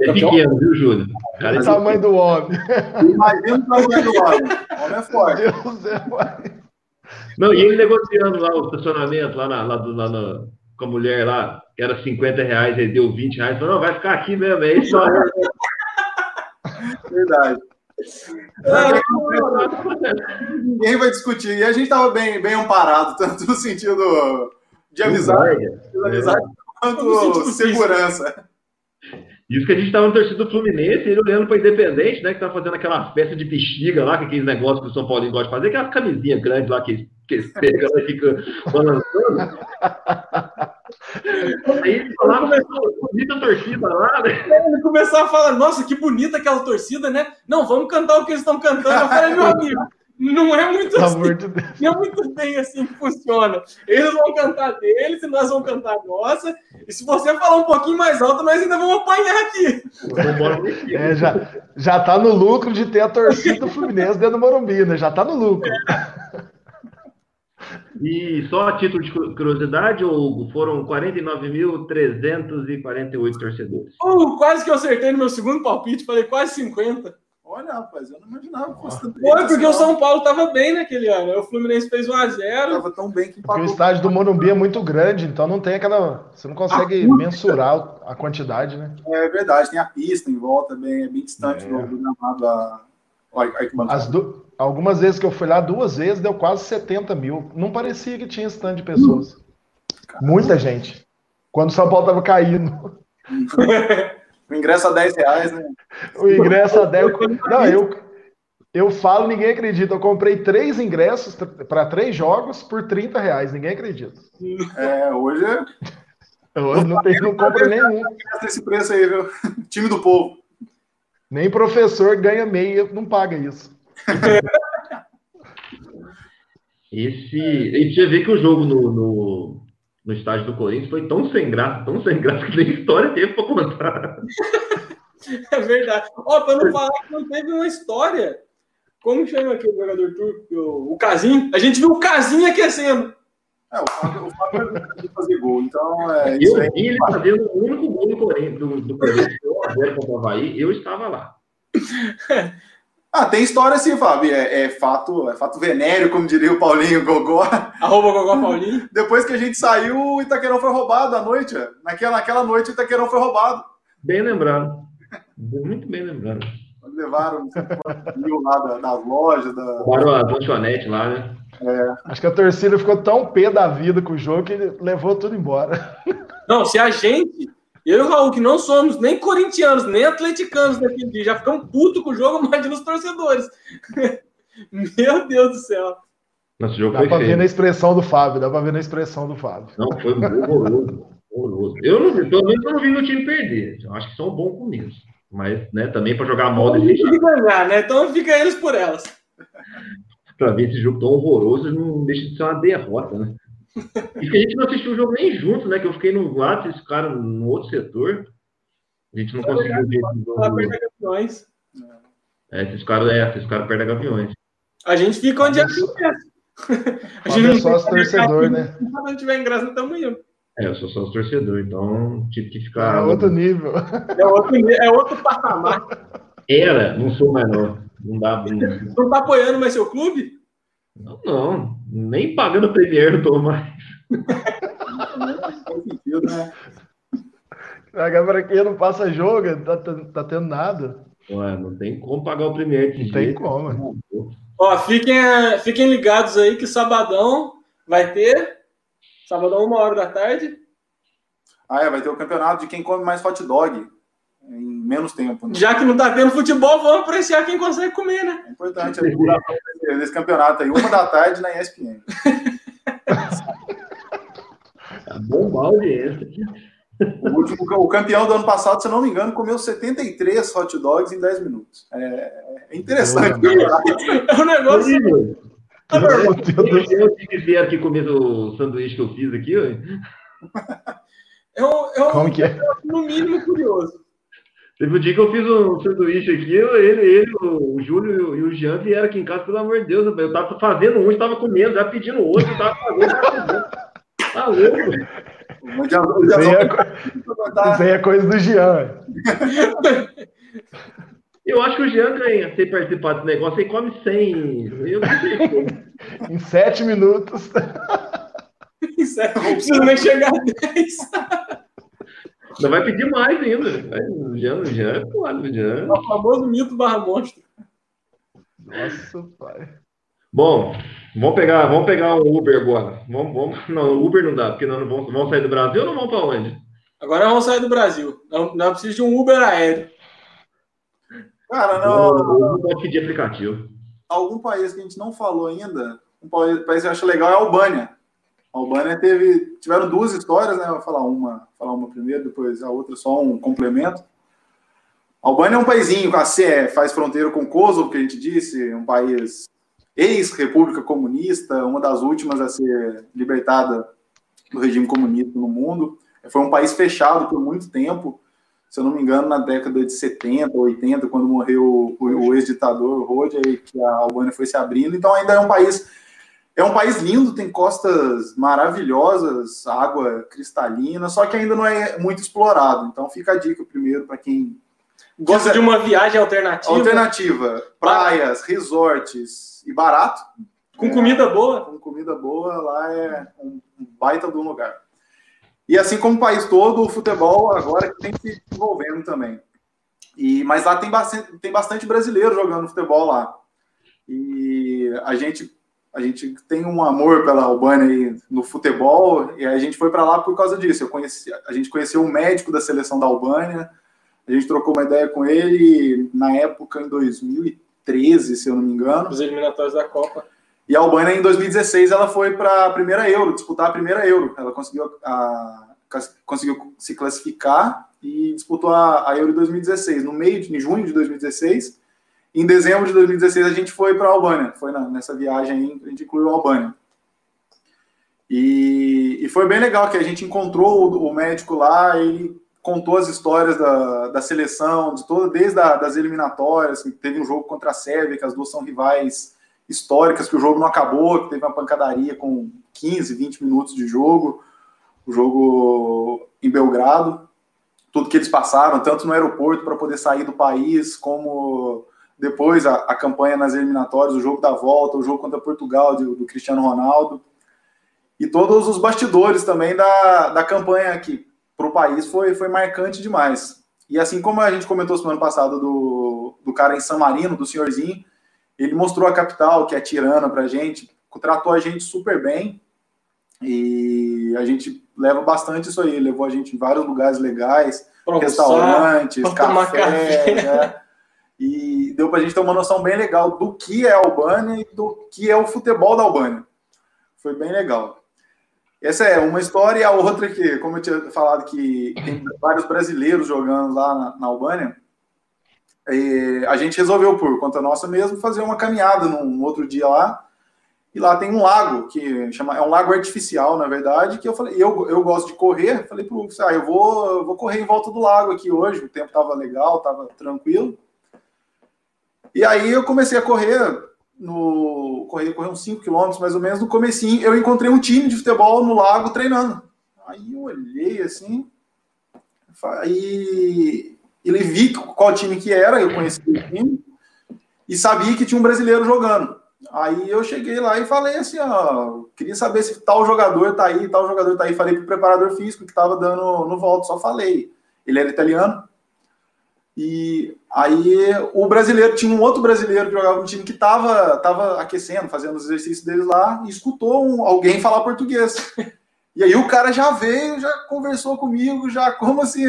É pequeno, viu, Júlio? O tamanho do homem. Imagina o tamanho do homem. O homem é forte. Deus é, Não, e ele negociando lá o estacionamento, lá, na, lá, do, lá na, com a mulher lá, que era 50 reais, ele deu 20 reais, falou, não, vai ficar aqui mesmo, é isso. <laughs> Verdade. Ninguém vai discutir. E a gente estava bem, bem amparado, <laughs> tanto no sentido de amizade, de amizade quanto segurança. Isso que a gente estava no torcida do Fluminense, ele olhando para Independente, né? Que tá fazendo aquela festa de bexiga lá, que é aquele negócio que o São Paulo gosta de fazer, aquela camisinha grande lá que, que <laughs> pega e fica balançando. Aí ele falava, bonita a torcida lá, né? Ele começou a falar, nossa, que bonita aquela torcida, né? Não, vamos cantar o que eles estão cantando. Eu falei, meu amigo, não é muito assim, não é muito bem assim que funciona. Eles vão cantar deles e nós vamos cantar nossa. E se você falar um pouquinho mais alto, nós ainda vamos apanhar aqui. É, já, já tá no lucro de ter a torcida do Fluminense dentro do Morumbi, né? Já tá no lucro. E só a título de curiosidade, Hugo, foram 49.348 torcedores. Uh, quase que eu acertei no meu segundo palpite, falei quase 50. Olha, rapaz, eu não imaginava que fosse tanto. Foi porque o São Paulo estava bem naquele ano. O Fluminense fez 1x0. Estava tão bem que empatou. o estádio do Morumbi é muito grande, então não tem aquela. Você não consegue ah, mensurar a quantidade, né? É verdade, tem a pista em volta, bem, é bem distante é. do gramado. A... Do... Algumas vezes que eu fui lá, duas vezes, deu quase 70 mil. Não parecia que tinha stand de pessoas. Muita gente. Quando o São Paulo estava caindo. <laughs> O ingresso a 10 reais, né? O ingresso a 10. Não, eu, eu falo, ninguém acredita. Eu comprei três ingressos para três jogos por 30 reais. Ninguém acredita. É, hoje é. Hoje não, tem, não compro nenhum. Esse preço aí, viu? <laughs> Time do povo. Nem professor ganha meia, não paga isso. Esse. A gente já vê que o jogo no, no, no estádio do Corinthians foi tão sem graça, tão sem graça que nem história teve para contar. <laughs> É verdade. Ó, oh, para não falar que não teve uma história. Como chama aqui o jogador turco? O, o Casim? A gente viu o Casim aquecendo. É, o Fábio, o Fábio é fazer gol, então é Eu vi ele fazendo o único gol do Corinthians, do, do Corinthians, eu contra o Havaí, eu estava lá. Ah, tem história sim, Fábio. É, é, fato, é fato venéreo, como diria o Paulinho Gogó. Arroba Gogó Paulinho. <laughs> Depois que a gente saiu, o Itaquerão foi roubado à noite. Naquela, naquela noite, o Itaquerão foi roubado. Bem lembrado. Muito bem lembrado. Levaram mil lá das lojas. Da... Roubaram a lanchonete lá, né? É. Acho que a torcida ficou tão pé da vida com o jogo que ele levou tudo embora. Não, se a gente, eu e o Raul, que não somos nem corintianos, nem atleticanos daquele dia, já ficamos putos com o jogo, <laughs> imagina os torcedores. <laughs> Meu Deus do céu. Nossa, jogo dá pra feio. ver na expressão do Fábio, dá pra ver na expressão do Fábio. Não, foi horroroso. horroroso. Eu não vi, pelo menos eu não vi meu time perder. Eu acho que são bons começo. Mas, né, também para jogar mal desse jeito. ganhar, né? Então fica eles por elas. para ver esse jogo tão horroroso, não deixa de ser uma derrota, né? E que a gente não assistiu o jogo nem junto, né? Que eu fiquei no lado, esse cara no outro setor. A gente não é conseguiu ver esse jogo. É, esses caras, é, esses caras perdem gaviões. A gente fica onde é que <laughs> A gente não é sócio torcedor, né? Se não tiver em graça, não estamos indo. É, eu sou sócio torcedor, então tive que ficar. É outro nível. É outro, é outro patamar. Era, não sou mais não. Não dá. Não, não tá apoiando mais seu clube? Não, não. Nem pagando Premier tô mais. né? Agora quem não passa jogo, tá, tá tendo nada. Ué, não tem como pagar o primeiro. Não tem como. Ó, fiquem, fiquem ligados aí que sabadão vai ter. Sabadão, uma hora da tarde. Ah, é, vai ter o campeonato de quem come mais hot dog menos tempo. Né? Já que não tá tendo futebol, vamos apreciar quem consegue comer, né? É importante esse campeonato aí, uma da tarde na ESPN. tá <laughs> bom balde esse. O, último, o campeão do ano passado, se não me engano, comeu 73 hot dogs em 10 minutos. É, é interessante. <laughs> É um negócio. Tá eu tive que ver aqui comer o sanduíche que eu fiz aqui. É um, é um, Como que é? no mínimo curioso. Teve um dia que eu fiz um sanduíche aqui, ele, ele o Júlio e o Jean vieram aqui em casa, pelo amor de Deus, eu tava fazendo um, estava comendo, já pedindo outro, tava fazendo, tá louco. Isso aí é coisa do Jean. Eu acho que o Jean ganha sem participar desse negócio, ele come 100. Eu não sei <laughs> em 7 minutos. Em 7, não precisa nem chegar a 10. Não vai pedir mais ainda. O Jean, o Jean é o Jean. É o famoso mito barra monstro. Nossa, pai. Bom, vamos pegar, vamos pegar um Uber agora. Vamos, vamos, não, Uber não dá, porque nós não vamos, vamos sair do Brasil ou não vamos para onde? Agora vamos sair do Brasil. Não, não precisa de um Uber aéreo. Cara, não. Não pode pedir aplicativo. Algum país que a gente não falou ainda, um país, país que eu acho legal é a Albânia. A Albânia teve, tiveram duas histórias, né? Vou falar uma, falar uma primeiro, depois a outra só um complemento. A Albânia é um paísinho, é, faz fronteira com Kosovo, que a gente disse, um país ex-república comunista, uma das últimas a ser libertada do regime comunista no mundo. Foi um país fechado por muito tempo, se eu não me engano, na década de 70, 80, quando morreu o, o ex-ditador Rhodia, que a Albânia foi se abrindo. Então ainda é um país é um país lindo, tem costas maravilhosas, água cristalina, só que ainda não é muito explorado. Então fica a dica primeiro para quem gosta de uma viagem alternativa. Alternativa, praias, resorts e barato. Com é, comida boa. Com comida boa, lá é um baita do lugar. E assim como o país todo, o futebol agora tem se desenvolvendo também. E, mas lá tem bastante, tem bastante brasileiro jogando futebol lá. E a gente a gente tem um amor pela Albânia no futebol e a gente foi para lá por causa disso. Eu conheci, a gente conheceu um médico da seleção da Albânia, a gente trocou uma ideia com ele na época em 2013, se eu não me engano. Os eliminatórios da Copa. E a Albânia em 2016 ela foi para a primeira Euro, disputar a primeira Euro. Ela conseguiu, a, conseguiu se classificar e disputou a, a Euro em 2016. No meio de em junho de 2016 em dezembro de 2016, a gente foi para a Albânia. Foi na, nessa viagem a gente incluiu a Albânia. E, e, foi bem legal que a gente encontrou o, o médico lá, ele contou as histórias da, da seleção, de toda, desde a, das eliminatórias, que teve um jogo contra a Sérvia, que as duas são rivais históricas, que o jogo não acabou, que teve uma pancadaria com 15, 20 minutos de jogo, o jogo em Belgrado, tudo que eles passaram, tanto no aeroporto para poder sair do país, como depois a, a, campanha nas eliminatórias, o jogo da volta, o jogo contra Portugal do, do Cristiano Ronaldo e todos os bastidores também da, da campanha aqui para o país foi, foi marcante demais. E assim como a gente comentou semana passada do, do cara em San Marino, do senhorzinho, ele mostrou a capital, que é Tirana, para a gente, tratou a gente super bem e a gente leva bastante isso aí, levou a gente em vários lugares legais, pra restaurantes, café, café. Né? <laughs> e deu para a gente ter uma noção bem legal do que é a Albânia e do que é o futebol da Albânia. Foi bem legal. Essa é uma história, e a outra que, como eu tinha falado, que tem vários brasileiros jogando lá na, na Albânia, a gente resolveu, por conta nossa mesmo, fazer uma caminhada num outro dia lá, e lá tem um lago, que chama, é um lago artificial, na verdade, que eu falei, eu, eu gosto de correr, falei pro Lucas, ah, eu vou, eu vou correr em volta do lago aqui hoje, o tempo tava legal, tava tranquilo. E aí eu comecei a correr, no correr, correr uns 5 km mais ou menos, no comecinho, eu encontrei um time de futebol no lago treinando. Aí eu olhei assim, aí ele vi qual time que era, eu conheci o time, e sabia que tinha um brasileiro jogando. Aí eu cheguei lá e falei assim, ó, queria saber se tal jogador tá aí, tal jogador tá aí. Falei pro preparador físico que tava dando no volta, só falei. Ele era italiano. E aí o brasileiro tinha um outro brasileiro que jogava no time que tava, tava aquecendo, fazendo os exercícios deles lá, e escutou um, alguém falar português. E aí o cara já veio, já conversou comigo, já como assim,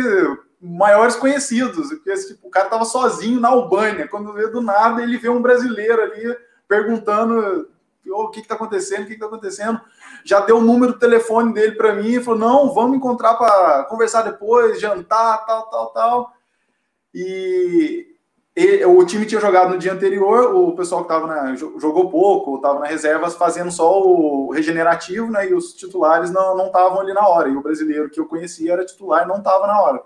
maiores conhecidos, porque tipo, o cara tava sozinho na Albânia, quando vê do nada ele vê um brasileiro ali perguntando o que está acontecendo, o que está acontecendo. Já deu o número do telefone dele para mim e falou: não, vamos encontrar para conversar depois, jantar, tal, tal, tal. E, e, o time tinha jogado no dia anterior, o pessoal que estava jogou pouco, estava na reserva fazendo só o regenerativo, né? E os titulares não estavam ali na hora. E o brasileiro que eu conhecia era titular e não estava na hora.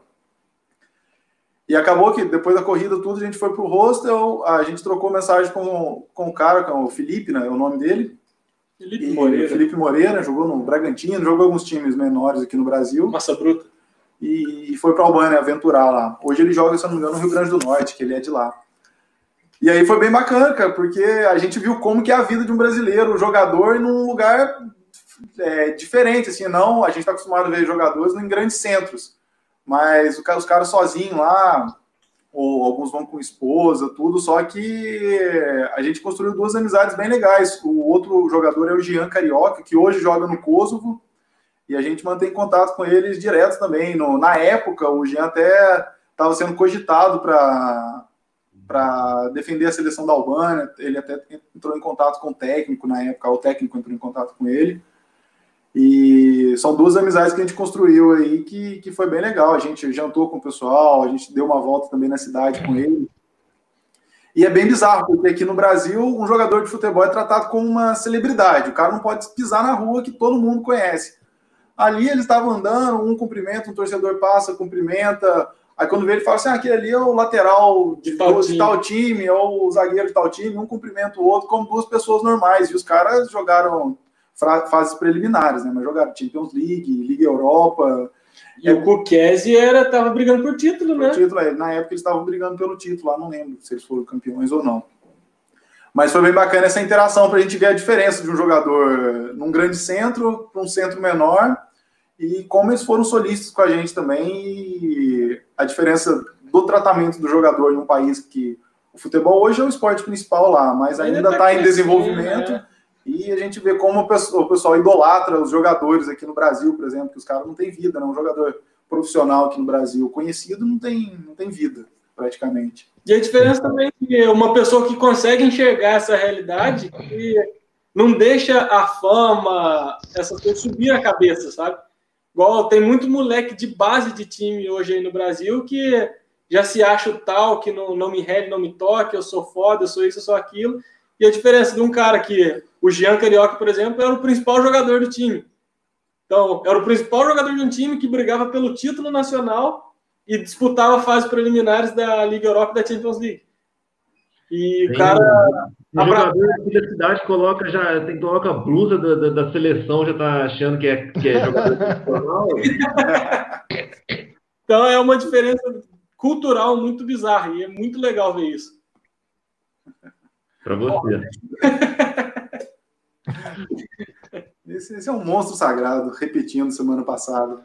E acabou que depois da corrida, tudo, a gente foi pro hostel, a gente trocou mensagem com, com o cara, com o Felipe, né? É o nome dele. Felipe e, Moreira. Felipe Moreira, jogou no Bragantino, jogou alguns times menores aqui no Brasil. Massa bruta. E, foi para Albânia aventurar lá. Hoje ele joga, se não me engano, no Rio Grande do Norte, que ele é de lá. E aí foi bem bacana, cara, porque a gente viu como que é a vida de um brasileiro, um jogador, num lugar é, diferente, assim, não, a gente está acostumado a ver jogadores em grandes centros mas os caras sozinhos lá, ou alguns vão com esposa, tudo, só que a gente construiu duas amizades bem legais. O outro jogador é o Jean Carioca, que hoje joga no Kosovo, e a gente mantém contato com eles direto também. No, na época, o Jean até estava sendo cogitado para para defender a seleção da Albânia, ele até entrou em contato com o técnico na época, o técnico entrou em contato com ele, e são duas amizades que a gente construiu aí que, que foi bem legal. A gente jantou com o pessoal, a gente deu uma volta também na cidade com ele. E é bem bizarro, porque aqui no Brasil, um jogador de futebol é tratado como uma celebridade. O cara não pode pisar na rua que todo mundo conhece. Ali eles estavam andando, um cumprimenta, um torcedor passa, cumprimenta. Aí quando vê ele fala assim: ah, aquele ali é o lateral de, de, tal, de tal, time, ou o zagueiro de tal time, um cumprimenta o outro como duas pessoas normais. E os caras jogaram fases preliminares, né? Mas jogaram Champions League, Liga Europa. E é, o Kukiese era tava brigando por título, né? título, é, na época eles estavam brigando pelo título, lá não lembro se eles foram campeões ou não. Mas foi bem bacana essa interação para a gente ver a diferença de um jogador num grande centro para um centro menor e como eles foram solistas com a gente também e a diferença do tratamento do jogador em um país que o futebol hoje é o esporte principal lá, mas ainda está tá em desenvolvimento. Né? E a gente vê como o pessoal idolatra os jogadores aqui no Brasil, por exemplo, que os caras não têm vida, né? Um jogador profissional aqui no Brasil conhecido não tem, não tem vida, praticamente. E a diferença também é que uma pessoa que consegue enxergar essa realidade e não deixa a fama, essas coisas subir a cabeça, sabe? Igual tem muito moleque de base de time hoje aí no Brasil que já se acha o tal, que não, não me rele, não me toque, eu sou foda, eu sou isso, eu sou aquilo. E a diferença de um cara que o Jean Carioca, por exemplo, era o principal jogador do time. Então, era o principal jogador de um time que brigava pelo título nacional e disputava fases preliminares da Liga Europa e da Champions League. E o cara. O jogador da cidade coloca, já tem, coloca a blusa da, da, da, seleção, já tá achando que é, que é jogador profissional. <laughs> então é uma diferença cultural muito bizarra e é muito legal ver isso. Para você. <laughs> Esse, esse, é um monstro sagrado, repetindo semana passada.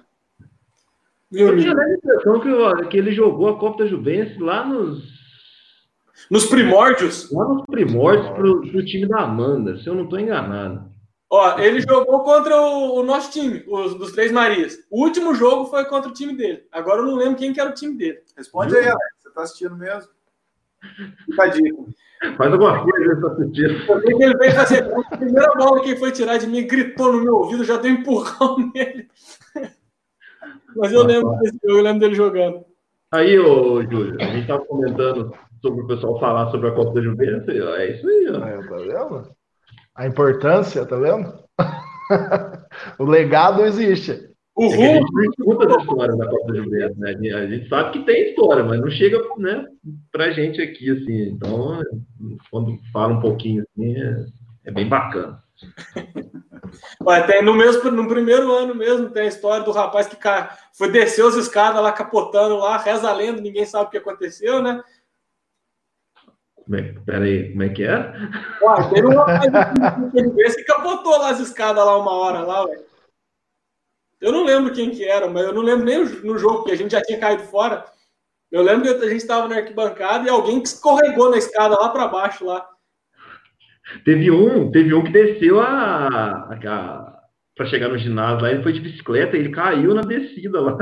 Eu tinha a impressão que, que ele jogou a Copa da Juventus lá nos. Nos primórdios? Lá nos primórdios pro, pro time da Amanda, se eu não estou enganado. Ó, ele jogou contra o, o, nosso time, os dos Três Marias. O último jogo foi contra o time dele. Agora eu não lembro quem que era o time dele. Responde aí, Alex. Você tá assistindo mesmo? Fica a dica. Faz alguma coisa assistir. Eu que ele veio fazer. A primeira bola que ele foi tirar de mim gritou no meu ouvido, já deu um empurrão <laughs> nele. Mas eu lembro desse eu lembro dele jogando. Aí, ô Júlio, a gente estava comentando sobre o pessoal falar sobre a Copa da Juventus. É isso aí, ó. É, tá vendo? A importância, tá vendo? <laughs> o legado existe. O é a gente não escuta da história da Copa da Juventus, né? A gente sabe que tem história, mas não chega né, pra gente aqui, assim. Então, quando fala um pouquinho assim, é, é bem bacana. <laughs> Ué, tem no, mesmo, no primeiro ano mesmo, tem a história do rapaz que foi descer as escadas lá, capotando lá, reza a lenda, ninguém sabe o que aconteceu, né? Como é, peraí, como é que é? Ué, teve um rapaz que capotou lá as escadas lá uma hora lá, ué. Eu não lembro quem que era, mas eu não lembro nem no jogo, porque a gente já tinha caído fora. Eu lembro que a gente estava na arquibancada e alguém que escorregou na escada lá para baixo lá. Teve um, teve um que desceu a, a, a para chegar no ginásio lá, ele foi de bicicleta, ele caiu na descida lá.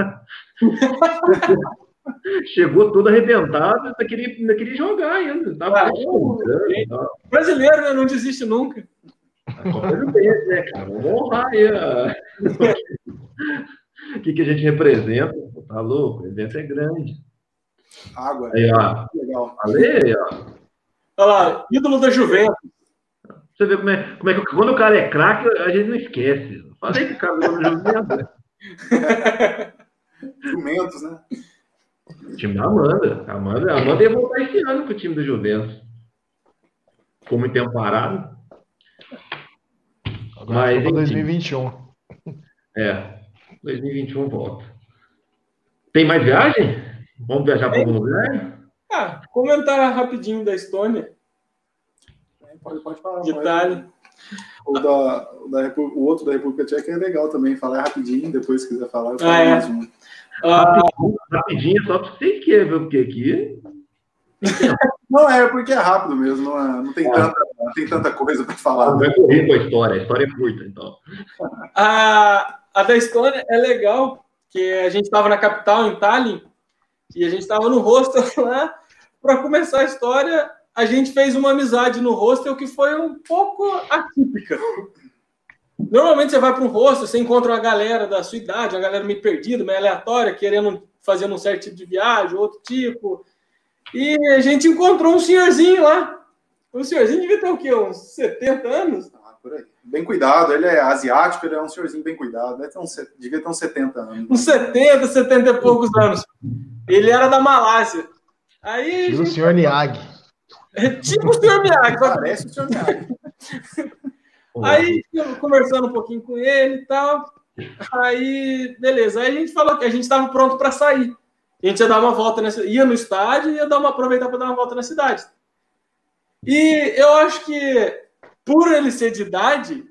<laughs> Chegou todo arrebentado, ainda queria, ainda queria jogar ainda. Tava ah, é, brasileiro, né? Não desiste nunca. Né, cara? Vamos honrar aí. <laughs> o que, que a gente representa? Tá louco? O evento é grande. Água. Aí, ó. Legal. Falei, ó. Olha lá, ídolo da Juventus. Você vê como é, como é que quando o cara é craque, a gente não esquece. Falei que o cara não Juventus. <laughs> Jumentos, né? O time da Amanda. A Amanda, a Amanda ia voltar esse ano pro time do Juventus. Ficou muito tempo parado. Agora Mas, para 2021. É, 2021 volta. Tem mais viagem? Vamos viajar para algum lugar? Ah, comentar rapidinho da Estônia. Pode, pode falar. De Itália. O, da, o, da, o outro da República Tcheca é legal também, falar rapidinho, depois se quiser falar. ah, é. Ah, rapidinho, só para vocês querem ver o que aqui. Não é, porque é rápido mesmo, não, é, não, tem, é. tanta, não tem tanta coisa para falar. Não vai correr com a história, a história é curta, então. <laughs> A, a da Estônia é legal, que a gente estava na capital, em Tallinn, e a gente estava no hostel <laughs> lá. Para começar a história, a gente fez uma amizade no hostel que foi um pouco atípica. Normalmente você vai para um hostel, você encontra uma galera da sua idade, uma galera meio perdida, meio aleatória, querendo fazer um certo tipo de viagem, outro tipo. E a gente encontrou um senhorzinho lá. O senhorzinho devia ter o quê? Uns 70 anos? Ah, por aí. Bem cuidado, ele é asiático, ele é um senhorzinho bem cuidado. Deve ter uns, devia ter uns 70 anos. Uns 70, 70 e poucos anos. Ele era da Malásia. Aí. Tipo <laughs> o senhor Niag. É tipo o senhor Niag. Parece o senhor Niag. <laughs> Aí, conversando um pouquinho com ele e tal. Aí, beleza. Aí a gente falou que a gente estava pronto para sair. A gente ia dar uma volta nessa, ia no estádio e ia dar uma aproveitar para dar uma volta na cidade. E eu acho que por ele ser de idade,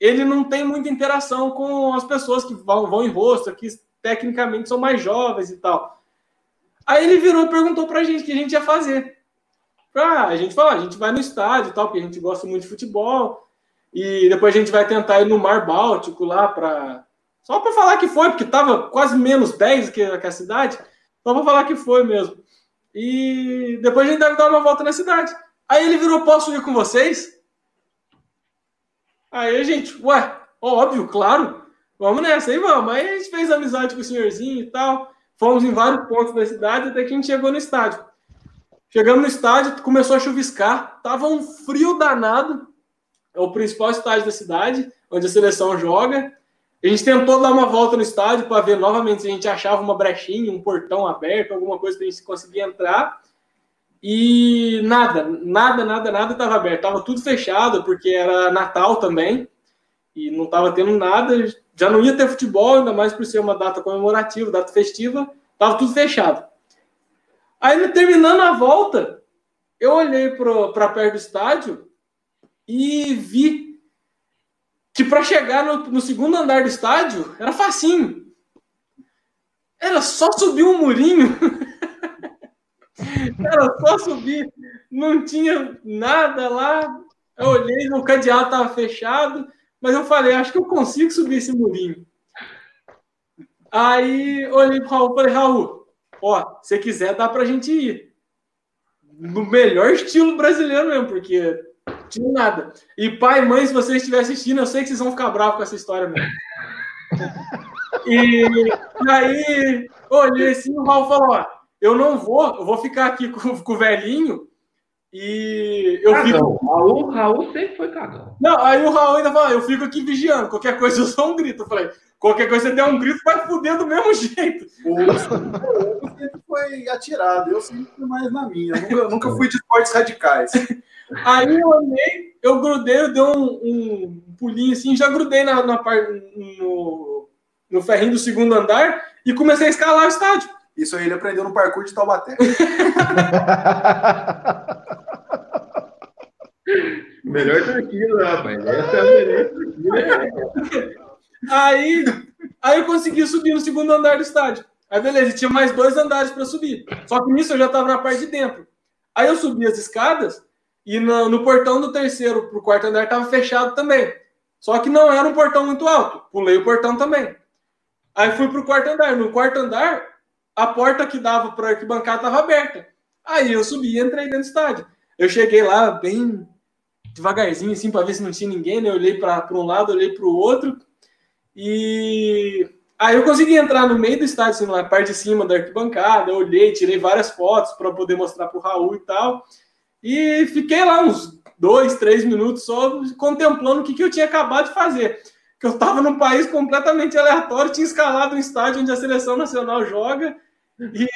ele não tem muita interação com as pessoas que vão, vão em rosto, que tecnicamente são mais jovens e tal. Aí ele virou e perguntou pra gente o que a gente ia fazer. Ah, a gente falou, a gente vai no estádio e tal, porque a gente gosta muito de futebol. E depois a gente vai tentar ir no Mar Báltico lá para só para falar que foi, porque tava quase menos 10 que, a cidade. Só vou falar que foi mesmo. E depois a gente deve dar uma volta na cidade. Aí ele virou, posso ir com vocês? Aí a gente, ué, óbvio, claro. Vamos nessa, aí vamos. Aí a gente fez amizade com o senhorzinho e tal. Fomos em vários pontos da cidade até que a gente chegou no estádio. Chegamos no estádio, começou a chuviscar, tava um frio danado. É o principal estádio da cidade, onde a seleção joga. A gente tentou dar uma volta no estádio para ver novamente se a gente achava uma brechinha, um portão aberto, alguma coisa que a gente conseguia entrar. E nada, nada, nada, nada estava aberto. Tava tudo fechado, porque era Natal também. E não estava tendo nada. Já não ia ter futebol, ainda mais por ser uma data comemorativa, data festiva. Tava tudo fechado. Aí, terminando a volta, eu olhei para perto do estádio e vi que para chegar no, no, segundo andar do estádio era facinho. Era só subir um murinho. <laughs> era só subir. Não tinha nada lá. Eu olhei, o cadeado estava fechado, mas eu falei, acho que eu consigo subir esse murinho. Aí olhei para o Raul e falei, Raul, ó, se quiser dá para a gente ir. No melhor estilo brasileiro mesmo, porque tinha nada. E pai e mãe, se vocês estiverem assistindo, eu sei que vocês vão ficar bravos com essa história mesmo. <laughs> E aí, olhei assim, o Raul falou: ó, eu não vou, eu vou ficar aqui com, com o velhinho. E eu cagão. fico. Raul, Raul sempre foi cagão. Não, aí o Raul ainda falou: eu fico aqui vigiando, qualquer coisa eu sou um grito. Eu falei: qualquer coisa você der um grito, vai fuder do mesmo <laughs> jeito. O sempre foi atirado, eu sempre fui mais na minha. Eu nunca, nunca fui de esportes radicais. Aí eu olhei, eu grudei, eu dei um, um pulinho assim, já grudei na, na no, no ferrinho do segundo andar e comecei a escalar o estádio. Isso aí ele aprendeu no parkour de Taubaté. <laughs> Melhor torcida, rapaz. Essa é a melhor torcida. <laughs> Aí, aí eu consegui subir no segundo andar do estádio. Aí beleza, tinha mais dois andares para subir. Só que nisso eu já estava na parte de dentro. Aí eu subi as escadas e no, no portão do terceiro para o quarto andar estava fechado também. Só que não era um portão muito alto. Pulei o portão também. Aí fui para o quarto andar. No quarto andar, a porta que dava para arquibancada estava aberta. Aí eu subi e entrei dentro do estádio. Eu cheguei lá bem devagarzinho, assim, para ver se não tinha ninguém. Né? Eu olhei para um lado, olhei para o outro. E aí eu consegui entrar no meio do estádio, assim, na parte de cima da arquibancada. Olhei, tirei várias fotos para poder mostrar para o Raul e tal. E fiquei lá uns dois, três minutos só contemplando o que, que eu tinha acabado de fazer. Que eu estava num país completamente aleatório, tinha escalado um estádio onde a seleção nacional joga, e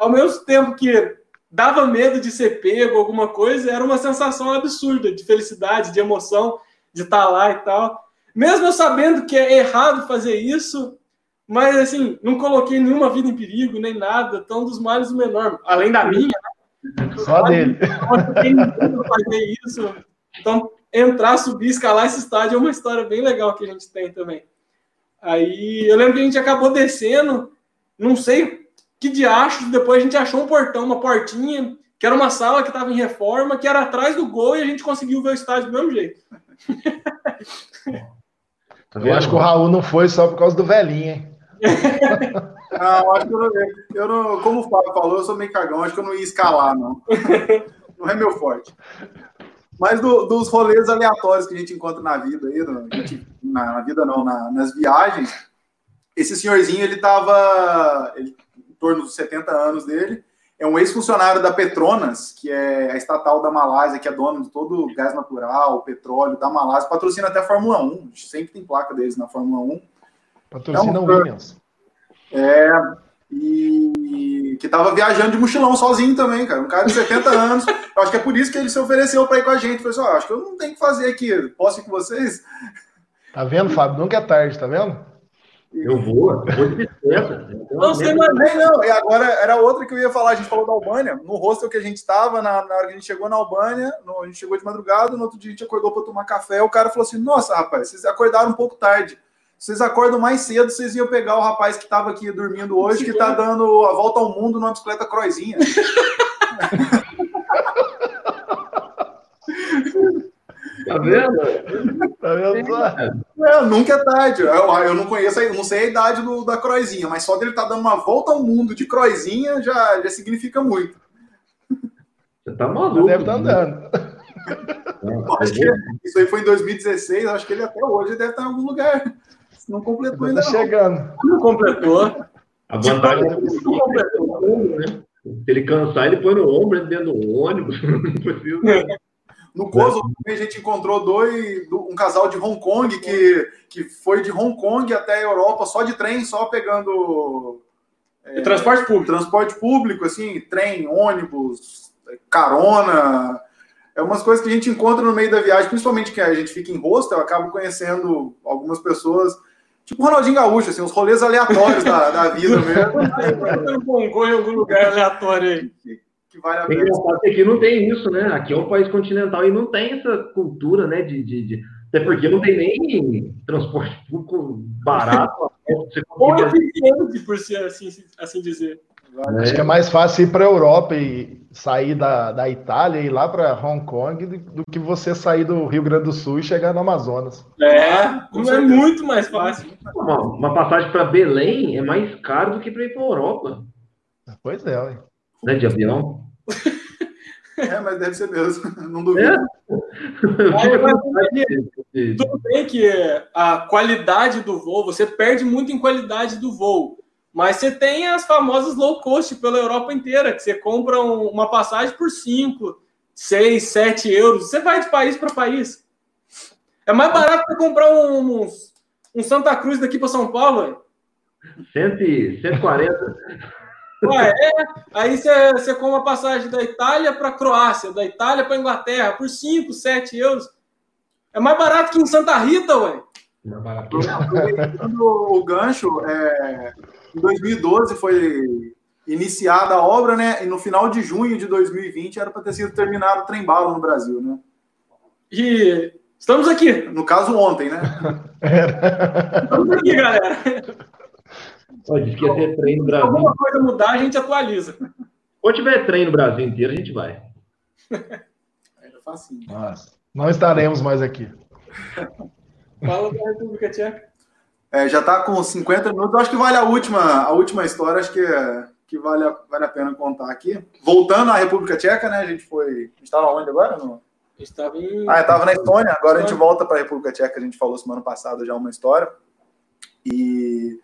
ao mesmo tempo que dava medo de ser pego, alguma coisa, era uma sensação absurda de felicidade, de emoção, de estar tá lá e tal. Mesmo eu sabendo que é errado fazer isso, mas assim, não coloquei nenhuma vida em perigo, nem nada, tão dos males o menor, além da minha, né? Só dele. fazer isso. Então, entrar, subir, escalar esse estádio é uma história bem legal que a gente tem também. Aí eu lembro que a gente acabou descendo, não sei que diacho, depois a gente achou um portão, uma portinha, que era uma sala que estava em reforma, que era atrás do gol e a gente conseguiu ver o estádio do mesmo jeito. <laughs> Eu acho que o Raul não foi só por causa do velhinho, hein? <laughs> Não, acho que eu não, eu não. Como o Fábio falou, eu sou meio cagão, acho que eu não ia escalar, não. <laughs> Não é meu forte. Mas do, dos rolês aleatórios que a gente encontra na vida aí, no, na, na, vida não, na, nas viagens, esse senhorzinho, ele tava ele, em torno dos 70 anos dele, é um ex-funcionário da Petronas, que é a estatal da Malásia, que é dona de todo o gás natural, petróleo da Malásia, patrocina até a Fórmula 1, sempre tem placa deles na Fórmula 1. Patrocina o Williams. É, e que tava viajando de mochilão sozinho também, cara. Um cara de 70 <laughs> anos. Eu acho que é por isso que ele se ofereceu para ir com a gente. Falei assim, oh, acho que eu não tenho que fazer aqui. Posso ir com vocês? Tá vendo, Fábio? Nunca é tarde, tá vendo? Eu vou, eu vou de bicicleta. Não, sei mais nem não. E agora era outra que eu ia falar. A gente falou da Albânia. No hostel que a gente estava, na, na, hora que a gente chegou na Albânia, no, a gente chegou de madrugada, no outro dia a gente acordou para tomar café. O cara falou assim: Nossa, rapaz, vocês acordaram um pouco tarde vocês acordam mais cedo, vocês iam pegar o rapaz que estava aqui dormindo hoje, que está dando a volta ao mundo numa bicicleta croizinha. <laughs> Tá vendo? Tá vendo só? É, nunca é tarde. Eu, eu não conheço, eu não sei a idade do, da croizinha, mas só dele estar tá dando uma volta ao mundo de croizinha já, já significa muito. Você tá maluco. Deve estar tá andando. acho que isso aí foi em 2016, acho que ele até hoje deve estar em algum lugar. Não completou ainda. Tá chegando. Não completou. A vantagem é que não completou. Né? Se ele cansar, ele põe no ombro, dentro do ônibus. <laughs> Não precisa. <laughs> No Coso, a gente encontrou dois, um casal de Hong Kong que, que foi de Hong Kong até a Europa só de trem, só pegando. É, transporte público. Transporte público, assim, trem, ônibus, carona. É umas coisas que a gente encontra no meio da viagem, principalmente que a gente fica em hostel, eu acabo conhecendo algumas pessoas Tipo Ronaldinho Gaúcho, assim, os rolês aleatórios da, da vida mesmo. em algum lugar aleatório aí. Que vale a Tem pena. aqui não tem isso, né? Aqui é um país continental e não tem essa cultura, né? De, de, de- Até porque não tem nem transporte público barato. <laughs> você Ou eficiente, por ser assim, assim dizer. Acho que é mais fácil ir para a Europa e sair da, da Itália e ir lá para Hong Kong do, do que você sair do Rio Grande do Sul e chegar no Amazonas. É, com é muito mais fácil. Uma, uma passagem para Belém é mais caro do que para ir para Europa, Pois é, ué. né? De avião. É, mas deve ser mesmo. <laughs> Não duvido. É. Aí, Tudo bem que a qualidade do voo, você perde muito em qualidade do voo. Mas você tem as famosas low cost pela Europa inteira, que você compra um- uma passagem por 5, 6, 7 euros. Você vai de país para país. É mais barato você comprar um, um Santa Cruz daqui para São Paulo. ué. 100, 140. Ué, é. Aí você, compra a passagem da Itália para Croácia, da Itália para Inglaterra, por 5, 7 euros. É mais barato que em Santa Rita, ué. Aproveitando o gancho, é, em 2012 foi iniciada a obra, né? E no final de junho de 2020 era para ter sido terminado o trem-bala no Brasil, né? E estamos aqui. No caso, ontem, né? <laughs> Estamos aqui, galera. Que ia ter trem no Se Brasil. alguma coisa mudar, a gente atualiza. Quando tiver trem no Brasil inteiro, a gente vai. Era facinho. Nossa, não estaremos mais aqui. Fala da República Tcheca. É, já está com 50 minutos. Acho que vale a última, a última história, acho que, que vale, a, vale a pena contar aqui. Voltando à República Tcheca, né? A gente foi. A gente estava onde agora? No... A gente estava em. Ah, estava na Estônia, agora a gente volta para a República Tcheca, a gente falou semana passada já uma história. E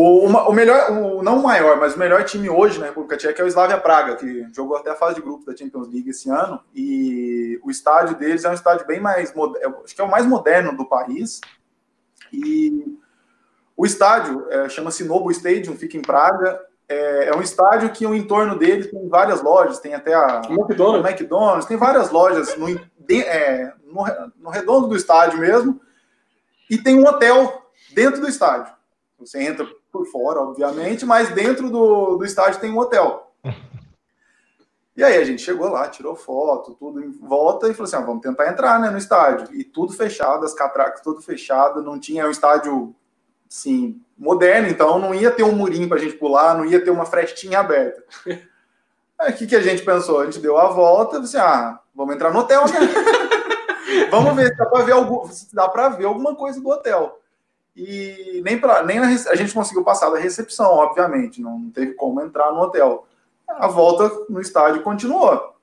o, uma- o melhor, o, não o maior, mas o melhor time hoje na República Tcheca é o Slavia Praga, que jogou até a fase de grupos da Champions League esse ano. E o estádio deles é um estádio bem mais moderno, acho que é o mais moderno do país. E o estádio é, chama-se Novo Stadium, fica em Praga. É, é um estádio que o entorno dele tem várias lojas, tem até a, McDonald's. McDonald's, tem várias lojas no, de- é, no, no redondo do estádio mesmo, e tem um hotel dentro do estádio. Você entra por fora, obviamente, mas dentro do, do estádio tem um hotel. <laughs> E aí a gente chegou lá, tirou foto, tudo em volta e falou assim: ah, vamos tentar entrar né, no estádio. E tudo fechado, as catracas tudo fechado, não tinha um estádio assim, moderno, então não ia ter um murinho para a gente pular, não ia ter uma frestinha aberta. <laughs> Aí o que, que a gente pensou? A gente deu a volta e disse, ah, vamos entrar no hotel, né? <laughs> vamos ver se dá para ver, dá ver alguma coisa do hotel. E nem, pra, nem na, a gente conseguiu passar da recepção, obviamente, não teve como entrar no hotel. A volta no estádio continuou.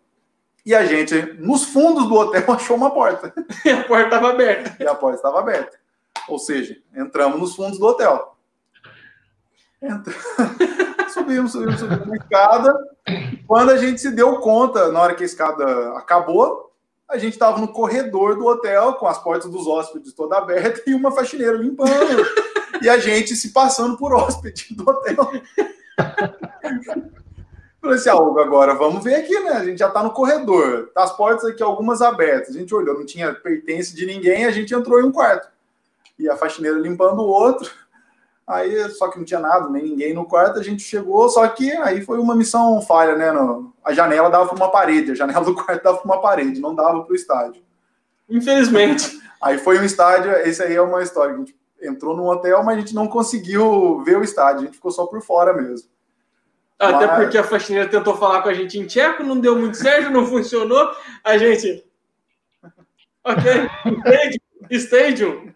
E a gente, nos fundos do hotel, <laughs> achou uma porta. E a porta estava aberta. E a porta estava aberta. Ou seja, entramos nos fundos do hotel. Entra- <laughs> subimos, subimos, subimos na escada. Quando a gente se deu conta, na hora que a escada acabou, a gente estava no corredor do hotel, com as portas dos hóspedes toda aberta e uma faxineira limpando. <laughs> e a gente se passando por hóspede do hotel. Falei assim, ah, Hugo, agora vamos ver aqui, né? A gente já tá no corredor, tá as portas aqui, algumas abertas. A gente olhou, não tinha pertence de ninguém, a gente entrou em um quarto. E a faxineira limpando o outro. Aí, só que não tinha nada, nem ninguém no quarto, a gente chegou, só que aí foi uma missão falha, né? No- a janela dava para uma parede, a janela do quarto dava para uma parede, não dava para o estádio. Infelizmente. <laughs> Aí foi um estádio, esse aí é uma história, a gente entrou num hotel, mas a gente não conseguiu ver o estádio, a gente ficou só por fora mesmo. Até Mas- porque a faxineira tentou falar com a gente em tcheco, não deu muito certo, não funcionou. A gente. <laughs> Ok. <laughs> Stadium. Stadium.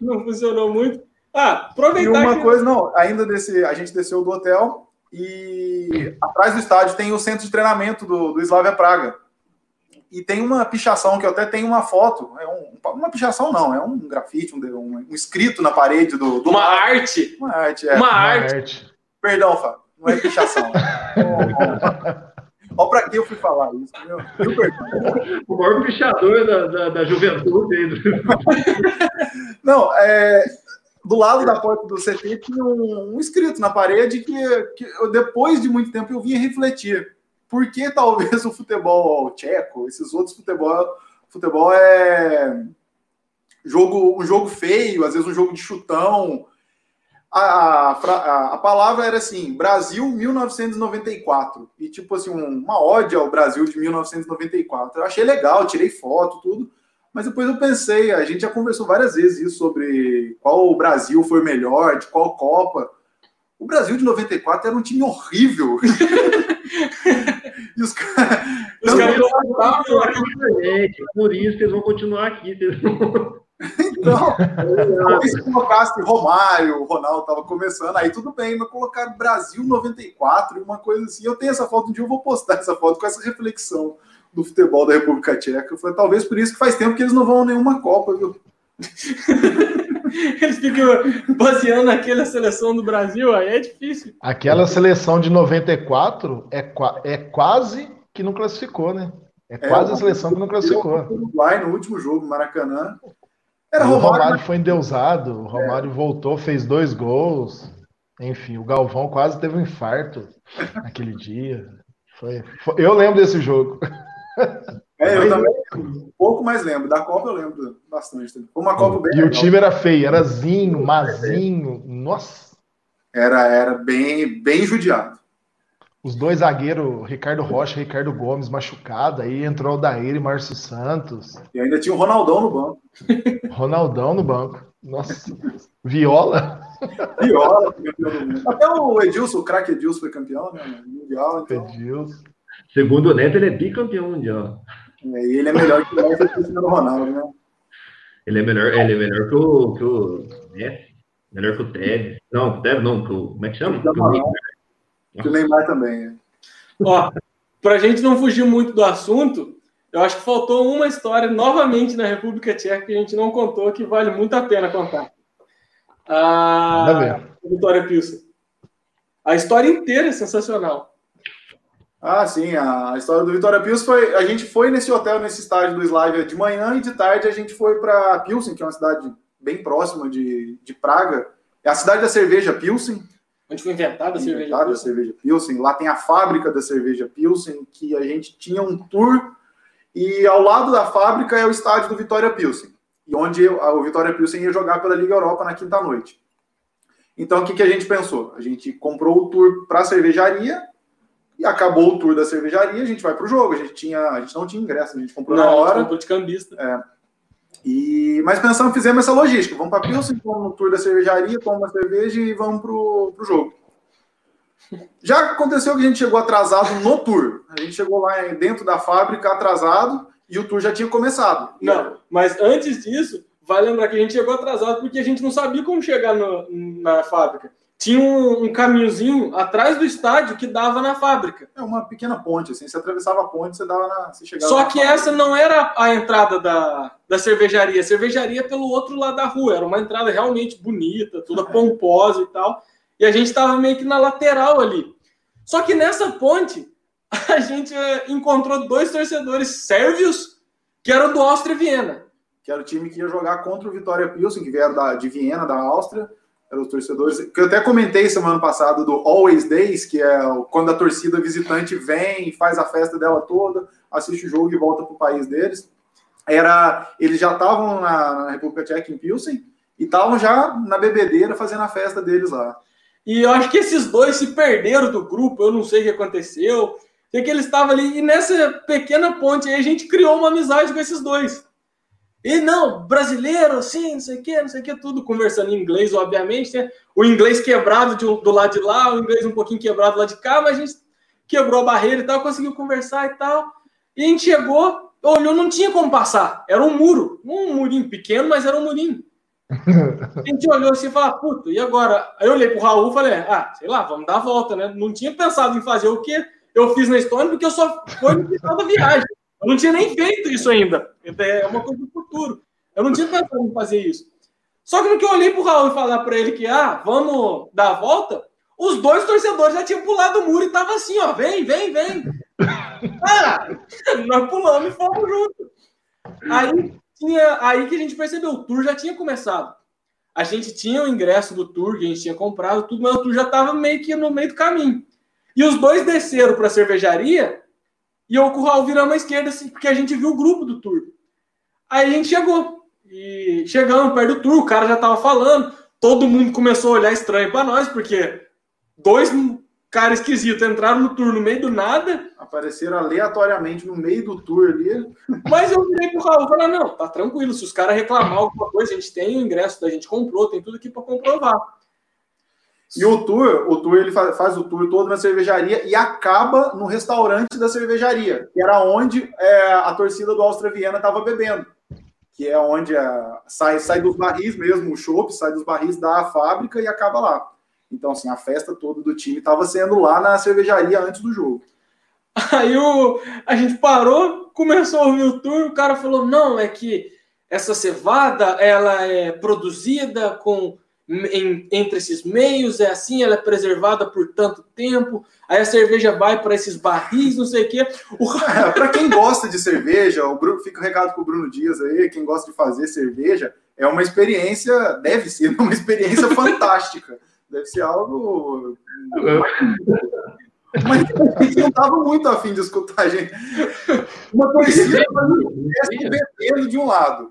Não funcionou muito. Ah, E aproveitar uma que- coisa, não, ainda desse, a gente desceu do hotel e atrás do estádio tem o centro de treinamento do, do Slavia Praga. E tem uma pichação que eu até tenho uma foto, é um, uma pichação não, é um grafite, um, um, um escrito na parede do, do uma arte. uma arte, é. Uma Uma arte. arte. Perdão, Fábio, não é pichação. <laughs> Olha pra que eu fui falar isso, meu. O maior pichador da, da, da juventude. <laughs> Não, é, do lado da porta do CT tinha um, um escrito na parede que, que eu, depois de muito tempo eu vinha refletir. Por que talvez <laughs> o futebol tcheco, esses outros futebol, futebol é jogo, um jogo feio, às vezes um jogo de chutão. A, a, a, palavra era assim, Brasil 1994. E tipo assim, uma ódio ao Brasil de 1994. Eu achei legal, tirei foto, tudo. Mas depois eu pensei, a gente já conversou várias vezes isso sobre qual o Brasil foi melhor, de qual Copa. O Brasil de 94 era um time horrível. e os caras. Por isso que eles vão continuar aqui. Então, <laughs> se colocasse Romário, o Ronaldo estava começando, aí tudo bem, mas colocar Brasil 94 e uma coisa assim. Eu tenho essa foto, um dia eu vou postar essa foto com essa reflexão do futebol da República Tcheca. Foi talvez por isso que faz tempo que eles não vão a nenhuma Copa, viu? Eles ficam baseando naquela seleção do Brasil, aí é difícil. Aquela seleção de 94 é, é quase que não classificou, né? É, é quase a seleção que não classificou. Uruguai no último jogo, Maracanã. Era Romário, o Romário foi endeusado, o Romário é. voltou, fez dois gols. Enfim, o Galvão quase teve um infarto naquele dia. Foi, foi, eu lembro desse jogo. É, eu também um pouco mais lembro. Da Copa eu lembro bastante. Foi uma Copa bem. E legal. o time era feio, era Zinho, Mazinho. Nossa. Era, era bem, bem judiado. Os dois zagueiros, Ricardo Rocha e Ricardo Gomes, machucado. Aí entrou o Daíra e Márcio Santos. E ainda tinha o Ronaldão no banco. <laughs> Ronaldão no banco. Nossa. Viola. Viola, Até o Edilson, o craque Edilson foi campeão, né? Mundial. Então... Edilson. Segundo o Neto, ele é bicampeão mundial. É, e ele é melhor que o Cristiano Ronaldo, né? Ele é melhor, ele é melhor que o, que o Messi, melhor que o Tevez. Não, o Tevez não, que o, como é que chama? Que o Que o Neymar também, é. Ó, pra gente não fugir muito do assunto, eu acho que faltou uma história novamente na República Tcheca que a gente não contou, que vale muito a pena contar. A Vitória Pilsen. A história inteira é sensacional. Ah, sim, a história do Vitória Pilsen foi. A gente foi nesse hotel, nesse estádio do Slavia de manhã e de tarde a gente foi para Pilsen, que é uma cidade bem próxima de, de Praga. É a cidade da cerveja Pilsen. Onde foi inventada a cerveja inventada Pilsen. a cerveja Pilsen. Lá tem a fábrica da cerveja Pilsen, que a gente tinha um tour e ao lado da fábrica é o estádio do Vitória Pilsen, e onde o Vitória Pilsen ia jogar pela Liga Europa na quinta noite. Então o que, que a gente pensou? A gente comprou o tour para a cervejaria e acabou o tour da cervejaria, a gente vai para o jogo. A gente, tinha, a gente não tinha ingresso, a gente comprou não, na hora. comprou de cambista. É. E, mas pensamos, fizemos essa logística. Vamos para Pilsen, vamos no tour da cervejaria, tomamos uma cerveja e vamos para o jogo. Já aconteceu que a gente chegou atrasado no tour. A gente chegou lá dentro da fábrica atrasado e o tour já tinha começado. Não, mas antes disso, vai lembrar que a gente chegou atrasado porque a gente não sabia como chegar no, na fábrica tinha um, um caminhozinho atrás do estádio que dava na fábrica. É uma pequena ponte, assim. Você atravessava a ponte, você dava na, você chegava. Só que fábrica. essa não era a entrada da, da cervejaria. A cervejaria é pelo outro lado da rua. Era uma entrada realmente bonita, toda pomposa e tal. E a gente estava meio que na lateral ali. Só que nessa ponte <laughs> a gente eh, encontrou dois torcedores sérvios que eram do Áustria Viena. Que era o time que ia jogar contra o Vitória Pilsen, que vieram da, de Viena, da Áustria eram os torcedores. Que eu até comentei semana passada do Always Days, que é quando a torcida visitante vem faz a festa dela toda, assiste o jogo e volta para o país deles. Era, eles já estavam na, na, República Tcheca em Pilsen e estavam já na bebedeira fazendo a festa deles lá. E eu acho que esses dois se perderam do grupo, eu não sei o que aconteceu. Sei que eles estavam ali e nessa pequena ponte aí a gente criou uma amizade com esses dois. E não, brasileiro, assim, não sei o que, não sei o que, tudo conversando em inglês, obviamente, né? O inglês quebrado de, do lado de lá, o inglês um pouquinho quebrado lá de cá, mas a gente quebrou a barreira e tal, conseguiu conversar e tal. E a gente chegou, olhou, não tinha como passar. Era um muro, um murinho pequeno, mas era um murinho. A gente olhou assim e falou, puta, e agora? Aí eu olhei pro Raul e falei, ah, sei lá, vamos dar a volta, né? Não tinha pensado em fazer o que eu fiz na história, porque eu só fui no final da viagem. Eu não tinha nem feito isso ainda. É uma coisa do futuro. Eu não tinha pensado em fazer isso. Só que no que eu olhei pro Raul e falar para ele que, ah, vamos dar a volta, os dois torcedores já tinham pulado o muro e tava assim, ó, vem, vem, vem. <laughs> Ah, nós pulamos e fomos juntos. Aí, tinha, aí que a gente percebeu, o tour já tinha começado. A gente tinha o ingresso do tour que a gente tinha comprado, tudo, mas o tour já tava meio que no meio do caminho. E os dois desceram para a cervejaria e eu com o Raul viramos à esquerda, assim, porque a gente viu o grupo do tour. Aí a gente chegou. E chegamos perto do tour, o cara já tava falando. todo mundo começou a olhar estranho para nós, porque dois caras esquisitos entraram no tour no meio do nada. Apareceram aleatoriamente no meio do tour ali. Mas eu virei pro Raul e falei: não, tá tranquilo, se os caras reclamar alguma coisa, a gente tem o ingresso da gente comprou, tem tudo aqui para comprovar. E o tour, o tour ele faz, o tour todo na cervejaria e acaba no restaurante da cervejaria, que era onde é, a torcida do Áustria Viena estava bebendo, que é onde é, sai, sai dos barris mesmo, o chopp sai dos barris da fábrica e acaba lá. Então, assim, a festa toda do time estava sendo lá na cervejaria antes do jogo. <laughs> Aí o, a gente parou, começou a ouvir o tour, o cara falou, não, é que essa cevada, ela é produzida com em, entre esses meios, é assim, ela é preservada por tanto tempo, aí a cerveja vai para esses barris, não sei o quê. O... <laughs> É, para quem gosta de cerveja, o Bruno, fica o um recado para o Bruno Dias aí, quem gosta de fazer cerveja, é uma experiência, deve ser <laughs> uma experiência fantástica. Deve ser algo. <laughs> Mas a gente não estava muito afim de escutar, gente. Uma torcida bebendo de um lado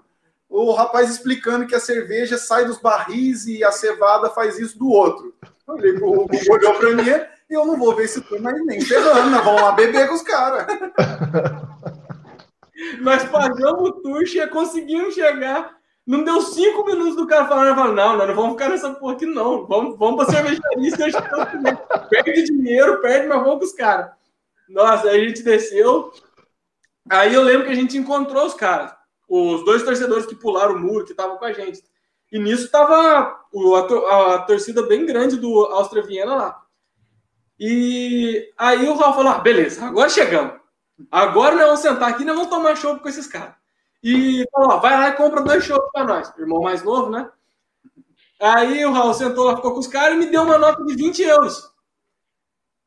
o rapaz explicando que a cerveja sai dos barris e a cevada faz isso do outro. Olhei pro olhou para mim e eu não vou ver esse turno mais nem ferrando, nós vamos lá beber com os caras. <laughs> Nós pagamos o tour, conseguimos chegar. Não deu cinco minutos do cara falando, não, nós não vamos ficar nessa porra aqui, não. Vamos, vamos pra cervejaria, perde dinheiro, perde, mas vamos com os caras. Nossa, aí a gente desceu. Aí eu lembro que a gente encontrou os caras os dois torcedores que pularam o muro, que estavam com a gente. E nisso estava a, torcida bem grande do Áustria Viena lá. E aí o Raul falou: ah, beleza, agora chegamos. Agora nós vamos sentar aqui e nós vamos tomar show com esses caras. E falou: vai lá e compra dois shows para nós. Irmão mais novo, né? Aí o Raul sentou lá, ficou com os caras e me deu uma nota de 20 euros.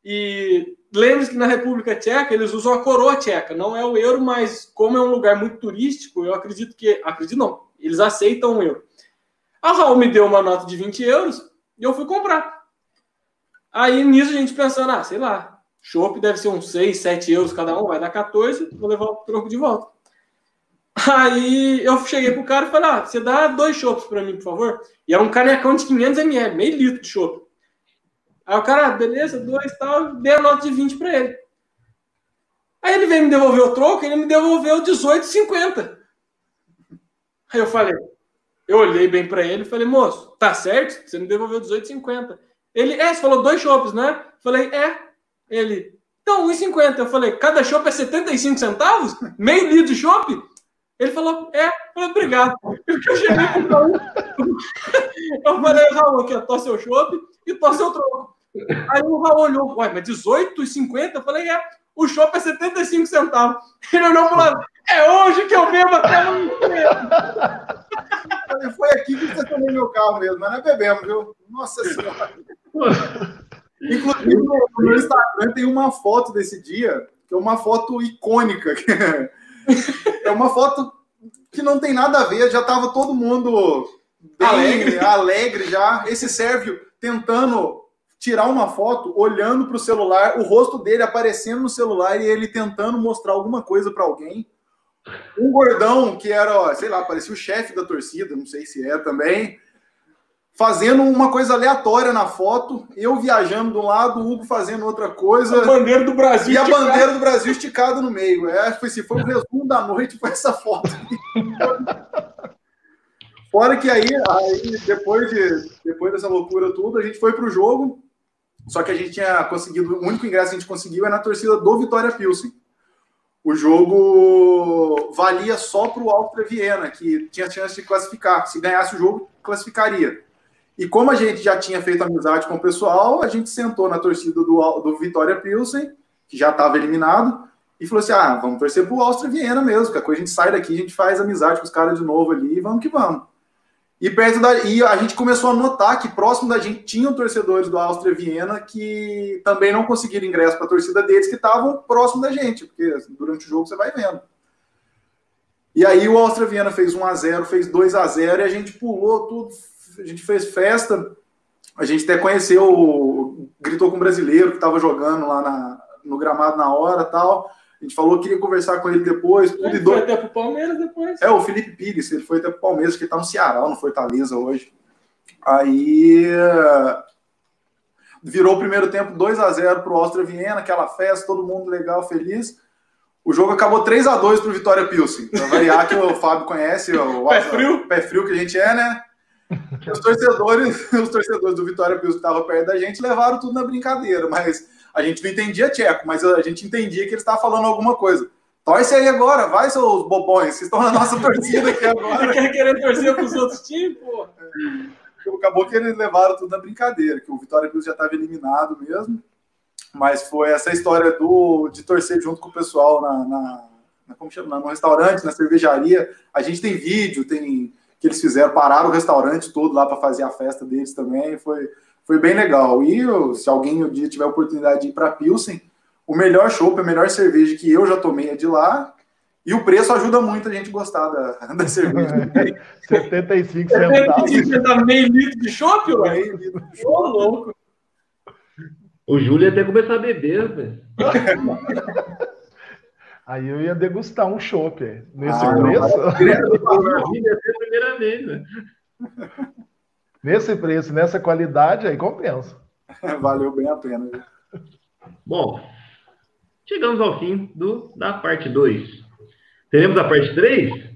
E lembre-se que na República Tcheca eles usam a coroa tcheca, não é o euro, mas como é um lugar muito turístico, eu acredito que. Acredito não, eles aceitam o euro. A Raul me deu uma nota de 20 euros e eu fui comprar. Aí nisso a gente pensando, ah, sei lá, chopp deve ser uns 6, 7 euros cada um, vai dar 14, vou levar o troco de volta. Aí eu cheguei pro cara e falei, ah, você dá dois chopps para mim, por favor? E era um canecão de 500 ml, meio litro de chopp. Aí o cara, ah, beleza, dois tal, dei a nota de 20 para ele. Aí ele veio me devolver o troco, ele me devolveu 18,50. Aí eu falei, eu olhei bem para ele e falei, moço, tá certo? Você me devolveu 18,50. Ele, é, você falou dois chopps, né? Falei, é. Ele, então, 1,50. Eu falei, cada chopp é 75 centavos? Meio litro de chopp? Ele falou, é. Eu falei, obrigado. Eu cheguei pro Raul. <laughs> Eu falei, Raul, aqui, ó, tô seu chopp e tô seu troco. Aí o Raul olhou, ué, mas 18,50? Eu falei, é, o shopping é 75 centavos. Ele olhou para lado, é hoje que eu bebo até amanhã. Foi aqui que você tomou meu carro mesmo, mas não é bebemos, viu? Nossa Senhora. Inclusive, no Instagram tem uma foto desse dia, que é uma foto icônica. É uma foto que não tem nada a ver, já estava todo mundo bem alegre, alegre já. Esse Sérvio tentando tirar uma foto olhando para o celular, o rosto dele aparecendo no celular e ele tentando mostrar alguma coisa para alguém. Um gordão que era, sei lá, parecia o chefe da torcida, não sei se é também, fazendo uma coisa aleatória na foto, eu viajando de um lado, o Hugo fazendo outra coisa. A bandeira do Brasil. E a bandeira do Brasil esticada no meio. É, foi, se foi o resumo da noite, foi essa foto. Fora que aí, aí depois, de, depois dessa loucura tudo, a gente foi pro jogo. Só que a gente tinha conseguido, o único ingresso que a gente conseguiu é na torcida do Vitória Pilsen. O jogo valia só para o Áustria Viena, que tinha chance de classificar. Se ganhasse o jogo, classificaria. E como a gente já tinha feito amizade com o pessoal, a gente sentou na torcida do, do Vitória Pilsen, que já estava eliminado, e falou assim: ah, vamos torcer para o Áustria Viena mesmo, que a coisa a gente sai daqui, a gente faz amizade com os caras de novo ali, e vamos que vamos. E perto da, e a gente começou a notar que próximo da gente tinham torcedores do Áustria Viena que também não conseguiram ingresso para a torcida deles, que estavam próximo da gente, porque durante o jogo você vai vendo. E aí o Áustria Viena fez 1 a 0, fez 2 a 0 e a gente pulou tudo, a gente fez festa. A gente até conheceu, gritou com o brasileiro que estava jogando lá na, no gramado na hora, tal. A gente falou que queria conversar com ele depois. Tudo ele foi até pro Palmeiras depois. É, o Felipe Pires, ele foi até pro Palmeiras, que tá no Ceará, no Fortaleza hoje. Aí virou o primeiro tempo 2 a 0 para o Áustria Viena, aquela festa, todo mundo legal, feliz. O jogo acabou 3 a 2 para o Vitória Pilsen. Para variar que o Fábio conhece, o <laughs> pé frio, pé frio que a gente é, né? Os torcedores, <laughs> os torcedores do Vitória Pilsen que estavam perto da gente levaram tudo na brincadeira, mas a gente não entendia tcheco, mas a gente entendia que eles estavam falando alguma coisa. Torce aí agora, vai, seus bobões, vocês estão na nossa torcida aqui agora. Quer querer torcer para os outros times, pô? Acabou que eles levaram tudo na brincadeira, que o Vitória Pilsen já estava eliminado mesmo. Mas foi essa história do, de torcer junto com o pessoal na, na, na como chama, no restaurante, na cervejaria. A gente tem vídeo, tem que eles fizeram, pararam o restaurante todo lá para fazer a festa deles também. Foi, foi bem legal. E se alguém um dia tiver a oportunidade de ir para Pilsen, o melhor chopp, a melhor cerveja que eu já tomei é de lá. E o preço ajuda muito a gente gostar da, <laughs> da cerveja. <laughs> 75 centavos. 75 centavos, meio litro de chopp, Meio litro de chopp. louco. O Júlio ia até começar a beber, velho. <laughs> Aí eu ia degustar um chopp nesse ah, preço. Não, primeira vez, né? Nesse preço, nessa qualidade, aí compensa. <laughs> Valeu bem a pena. Bom, chegamos ao fim do, da parte 2. Teremos a parte 3?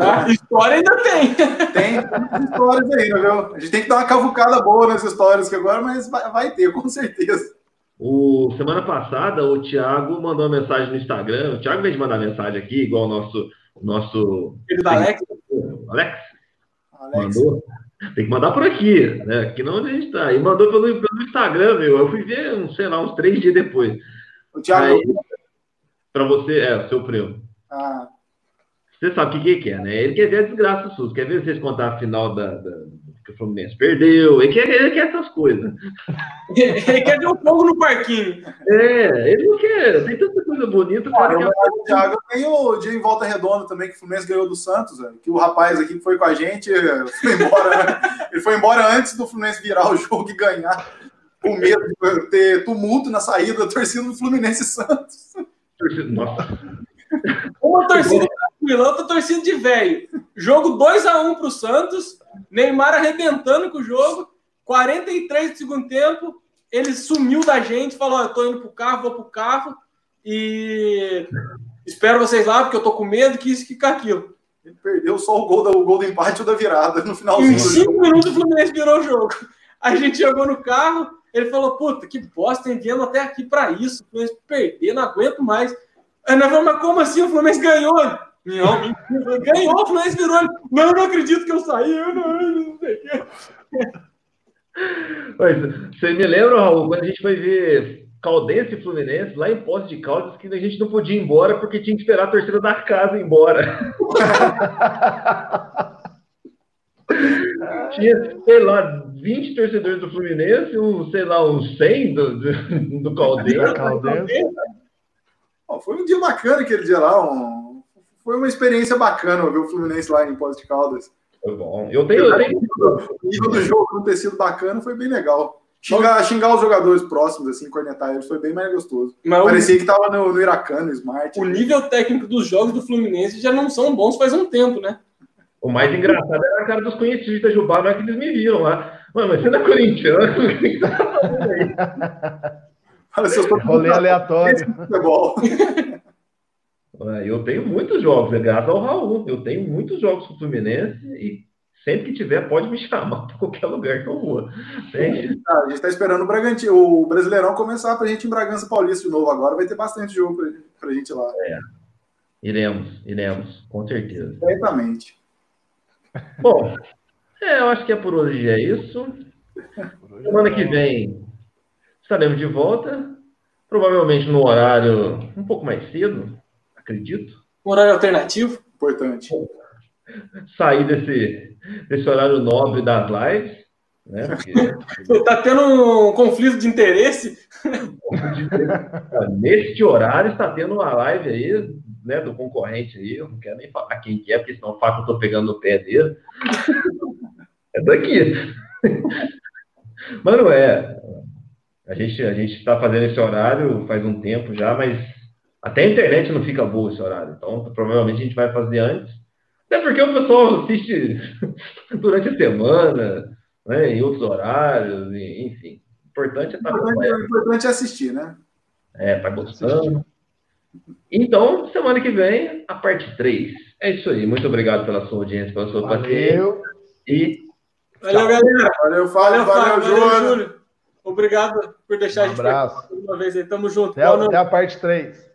Ah, história ainda tem. <laughs> Tem histórias ainda, viu? A gente tem que dar uma cavucada boa nas histórias que agora, mas vai, vai ter, com certeza. O, semana passada, o Thiago mandou uma mensagem no Instagram. O Thiago veio mandar mensagem aqui, igual o nosso. nosso Ele da Alex? Alex? Alex. Mandou. Tem que mandar por aqui, né? Aqui não onde a gente tá. E mandou pelo, pelo Instagram, meu. Eu fui ver, um, sei lá, uns três dias depois. O Thiago. Para você, é, o seu primo. Ah. Você sabe o que, que é, né? Ele quer ver a desgraça sua. Quer ver vocês contar a final da, da, que o Fluminense perdeu. Ele quer, ele quer essas coisas. <laughs> ele quer ver o fogo no parquinho. É, ele não quer. Tem tanta coisa bonita. Ah, cara, o Thiago tem o dia em volta redonda também, que o Fluminense ganhou do Santos, que o rapaz aqui que foi com a gente <laughs> foi embora. Ele foi embora antes do Fluminense virar o jogo e ganhar. Com medo de ter tumulto na saída da torcida do Fluminense Santos. Nossa. Uma torcida tranquila, outra torcida de velho. Jogo 2x1 pro Santos, Neymar arrebentando com o jogo, 43 do segundo tempo, ele sumiu da gente, falou: eu tô indo pro carro, vou pro carro e espero vocês lá, porque eu tô com medo que isso, que aquilo. Ele perdeu só o gol, do, o gol do empate ou da virada no finalzinho. Em cinco minutos o Fluminense virou o jogo. A gente chegou no carro, ele falou: Puta, que bosta, tem vindo até aqui para isso. O Fluminense perder, não aguento mais. Aí nós falamos, mas como assim? O Fluminense ganhou. Não, mentira. Ganhou, o Fluminense virou. Não, não acredito que eu saí. Eu não, não sei o quê. Você me lembra, Raul, quando a gente foi ver Caldense e Fluminense, lá em Poço de Caldas, que a gente não podia ir embora porque tinha que esperar a torcida da casa ir embora. <laughs> tinha, sei lá, 20 torcedores do Fluminense, um, sei lá, uns 100 do, do, do Caldense. Caldense. Foi um dia bacana aquele dia lá. Um... Foi uma experiência bacana ver o Fluminense lá em Pós de Caldas. Foi bom. Eu tenho, eu tenho... O nível do jogo não ter sido bacana foi bem legal. Xingar, xingar os jogadores próximos, assim, cornetar eles, foi bem mais gostoso. Mas Parecia o... que tava no, no Iracano, Smart. O nível técnico dos jogos do Fluminense já não são bons faz um tempo, né? O mais engraçado era a cara dos conhecidos de Itajubá, não é que eles me viram lá. Mano, mas você não é corintiano? <laughs> Rolê aleatório. Eu tenho muitos jogos, é graças ao Raul. Eu tenho muitos jogos com o Fluminense e sempre que tiver, pode me chamar <laughs> para qualquer lugar que eu vou. Tem... Ah, a gente está esperando o Bragantino, o Brasileirão começar para a gente em Bragança Paulista de novo agora. Vai ter bastante jogo para a gente lá. É. Iremos, iremos, com certeza. Certamente. Bom, é, eu acho que é por hoje é isso. Semana que vem Estaremos de volta, provavelmente no horário um pouco mais cedo, acredito. Horário alternativo. Importante. Sair desse, desse horário nobre das lives. Né? Porque... <laughs> tá tendo um conflito de interesse? <laughs> Neste horário está tendo uma live aí, né, do concorrente aí. Eu não quero nem falar quem que é, porque senão o fato eu tô pegando no pé dele. <laughs> É daqui. Mas não é. A gente a gente está fazendo esse horário faz um tempo já, mas até a internet não fica boa esse horário. Então, provavelmente a gente vai fazer antes. Até porque o pessoal assiste <laughs> durante a semana, né, em outros horários, enfim. O importante é estar o importante, o importante é assistir, né? É, tá gostando. Então, semana que vem, a parte 3. É isso aí. Muito obrigado pela sua audiência, pela sua Valeu. paciência. E Valeu, galera. Valeu, Fábio. Valeu, Valeu. Valeu, Júlio. Júlio. Obrigado por deixar Um a gente abraço. uma vez aí. Tamo junto. Até, até a parte 3.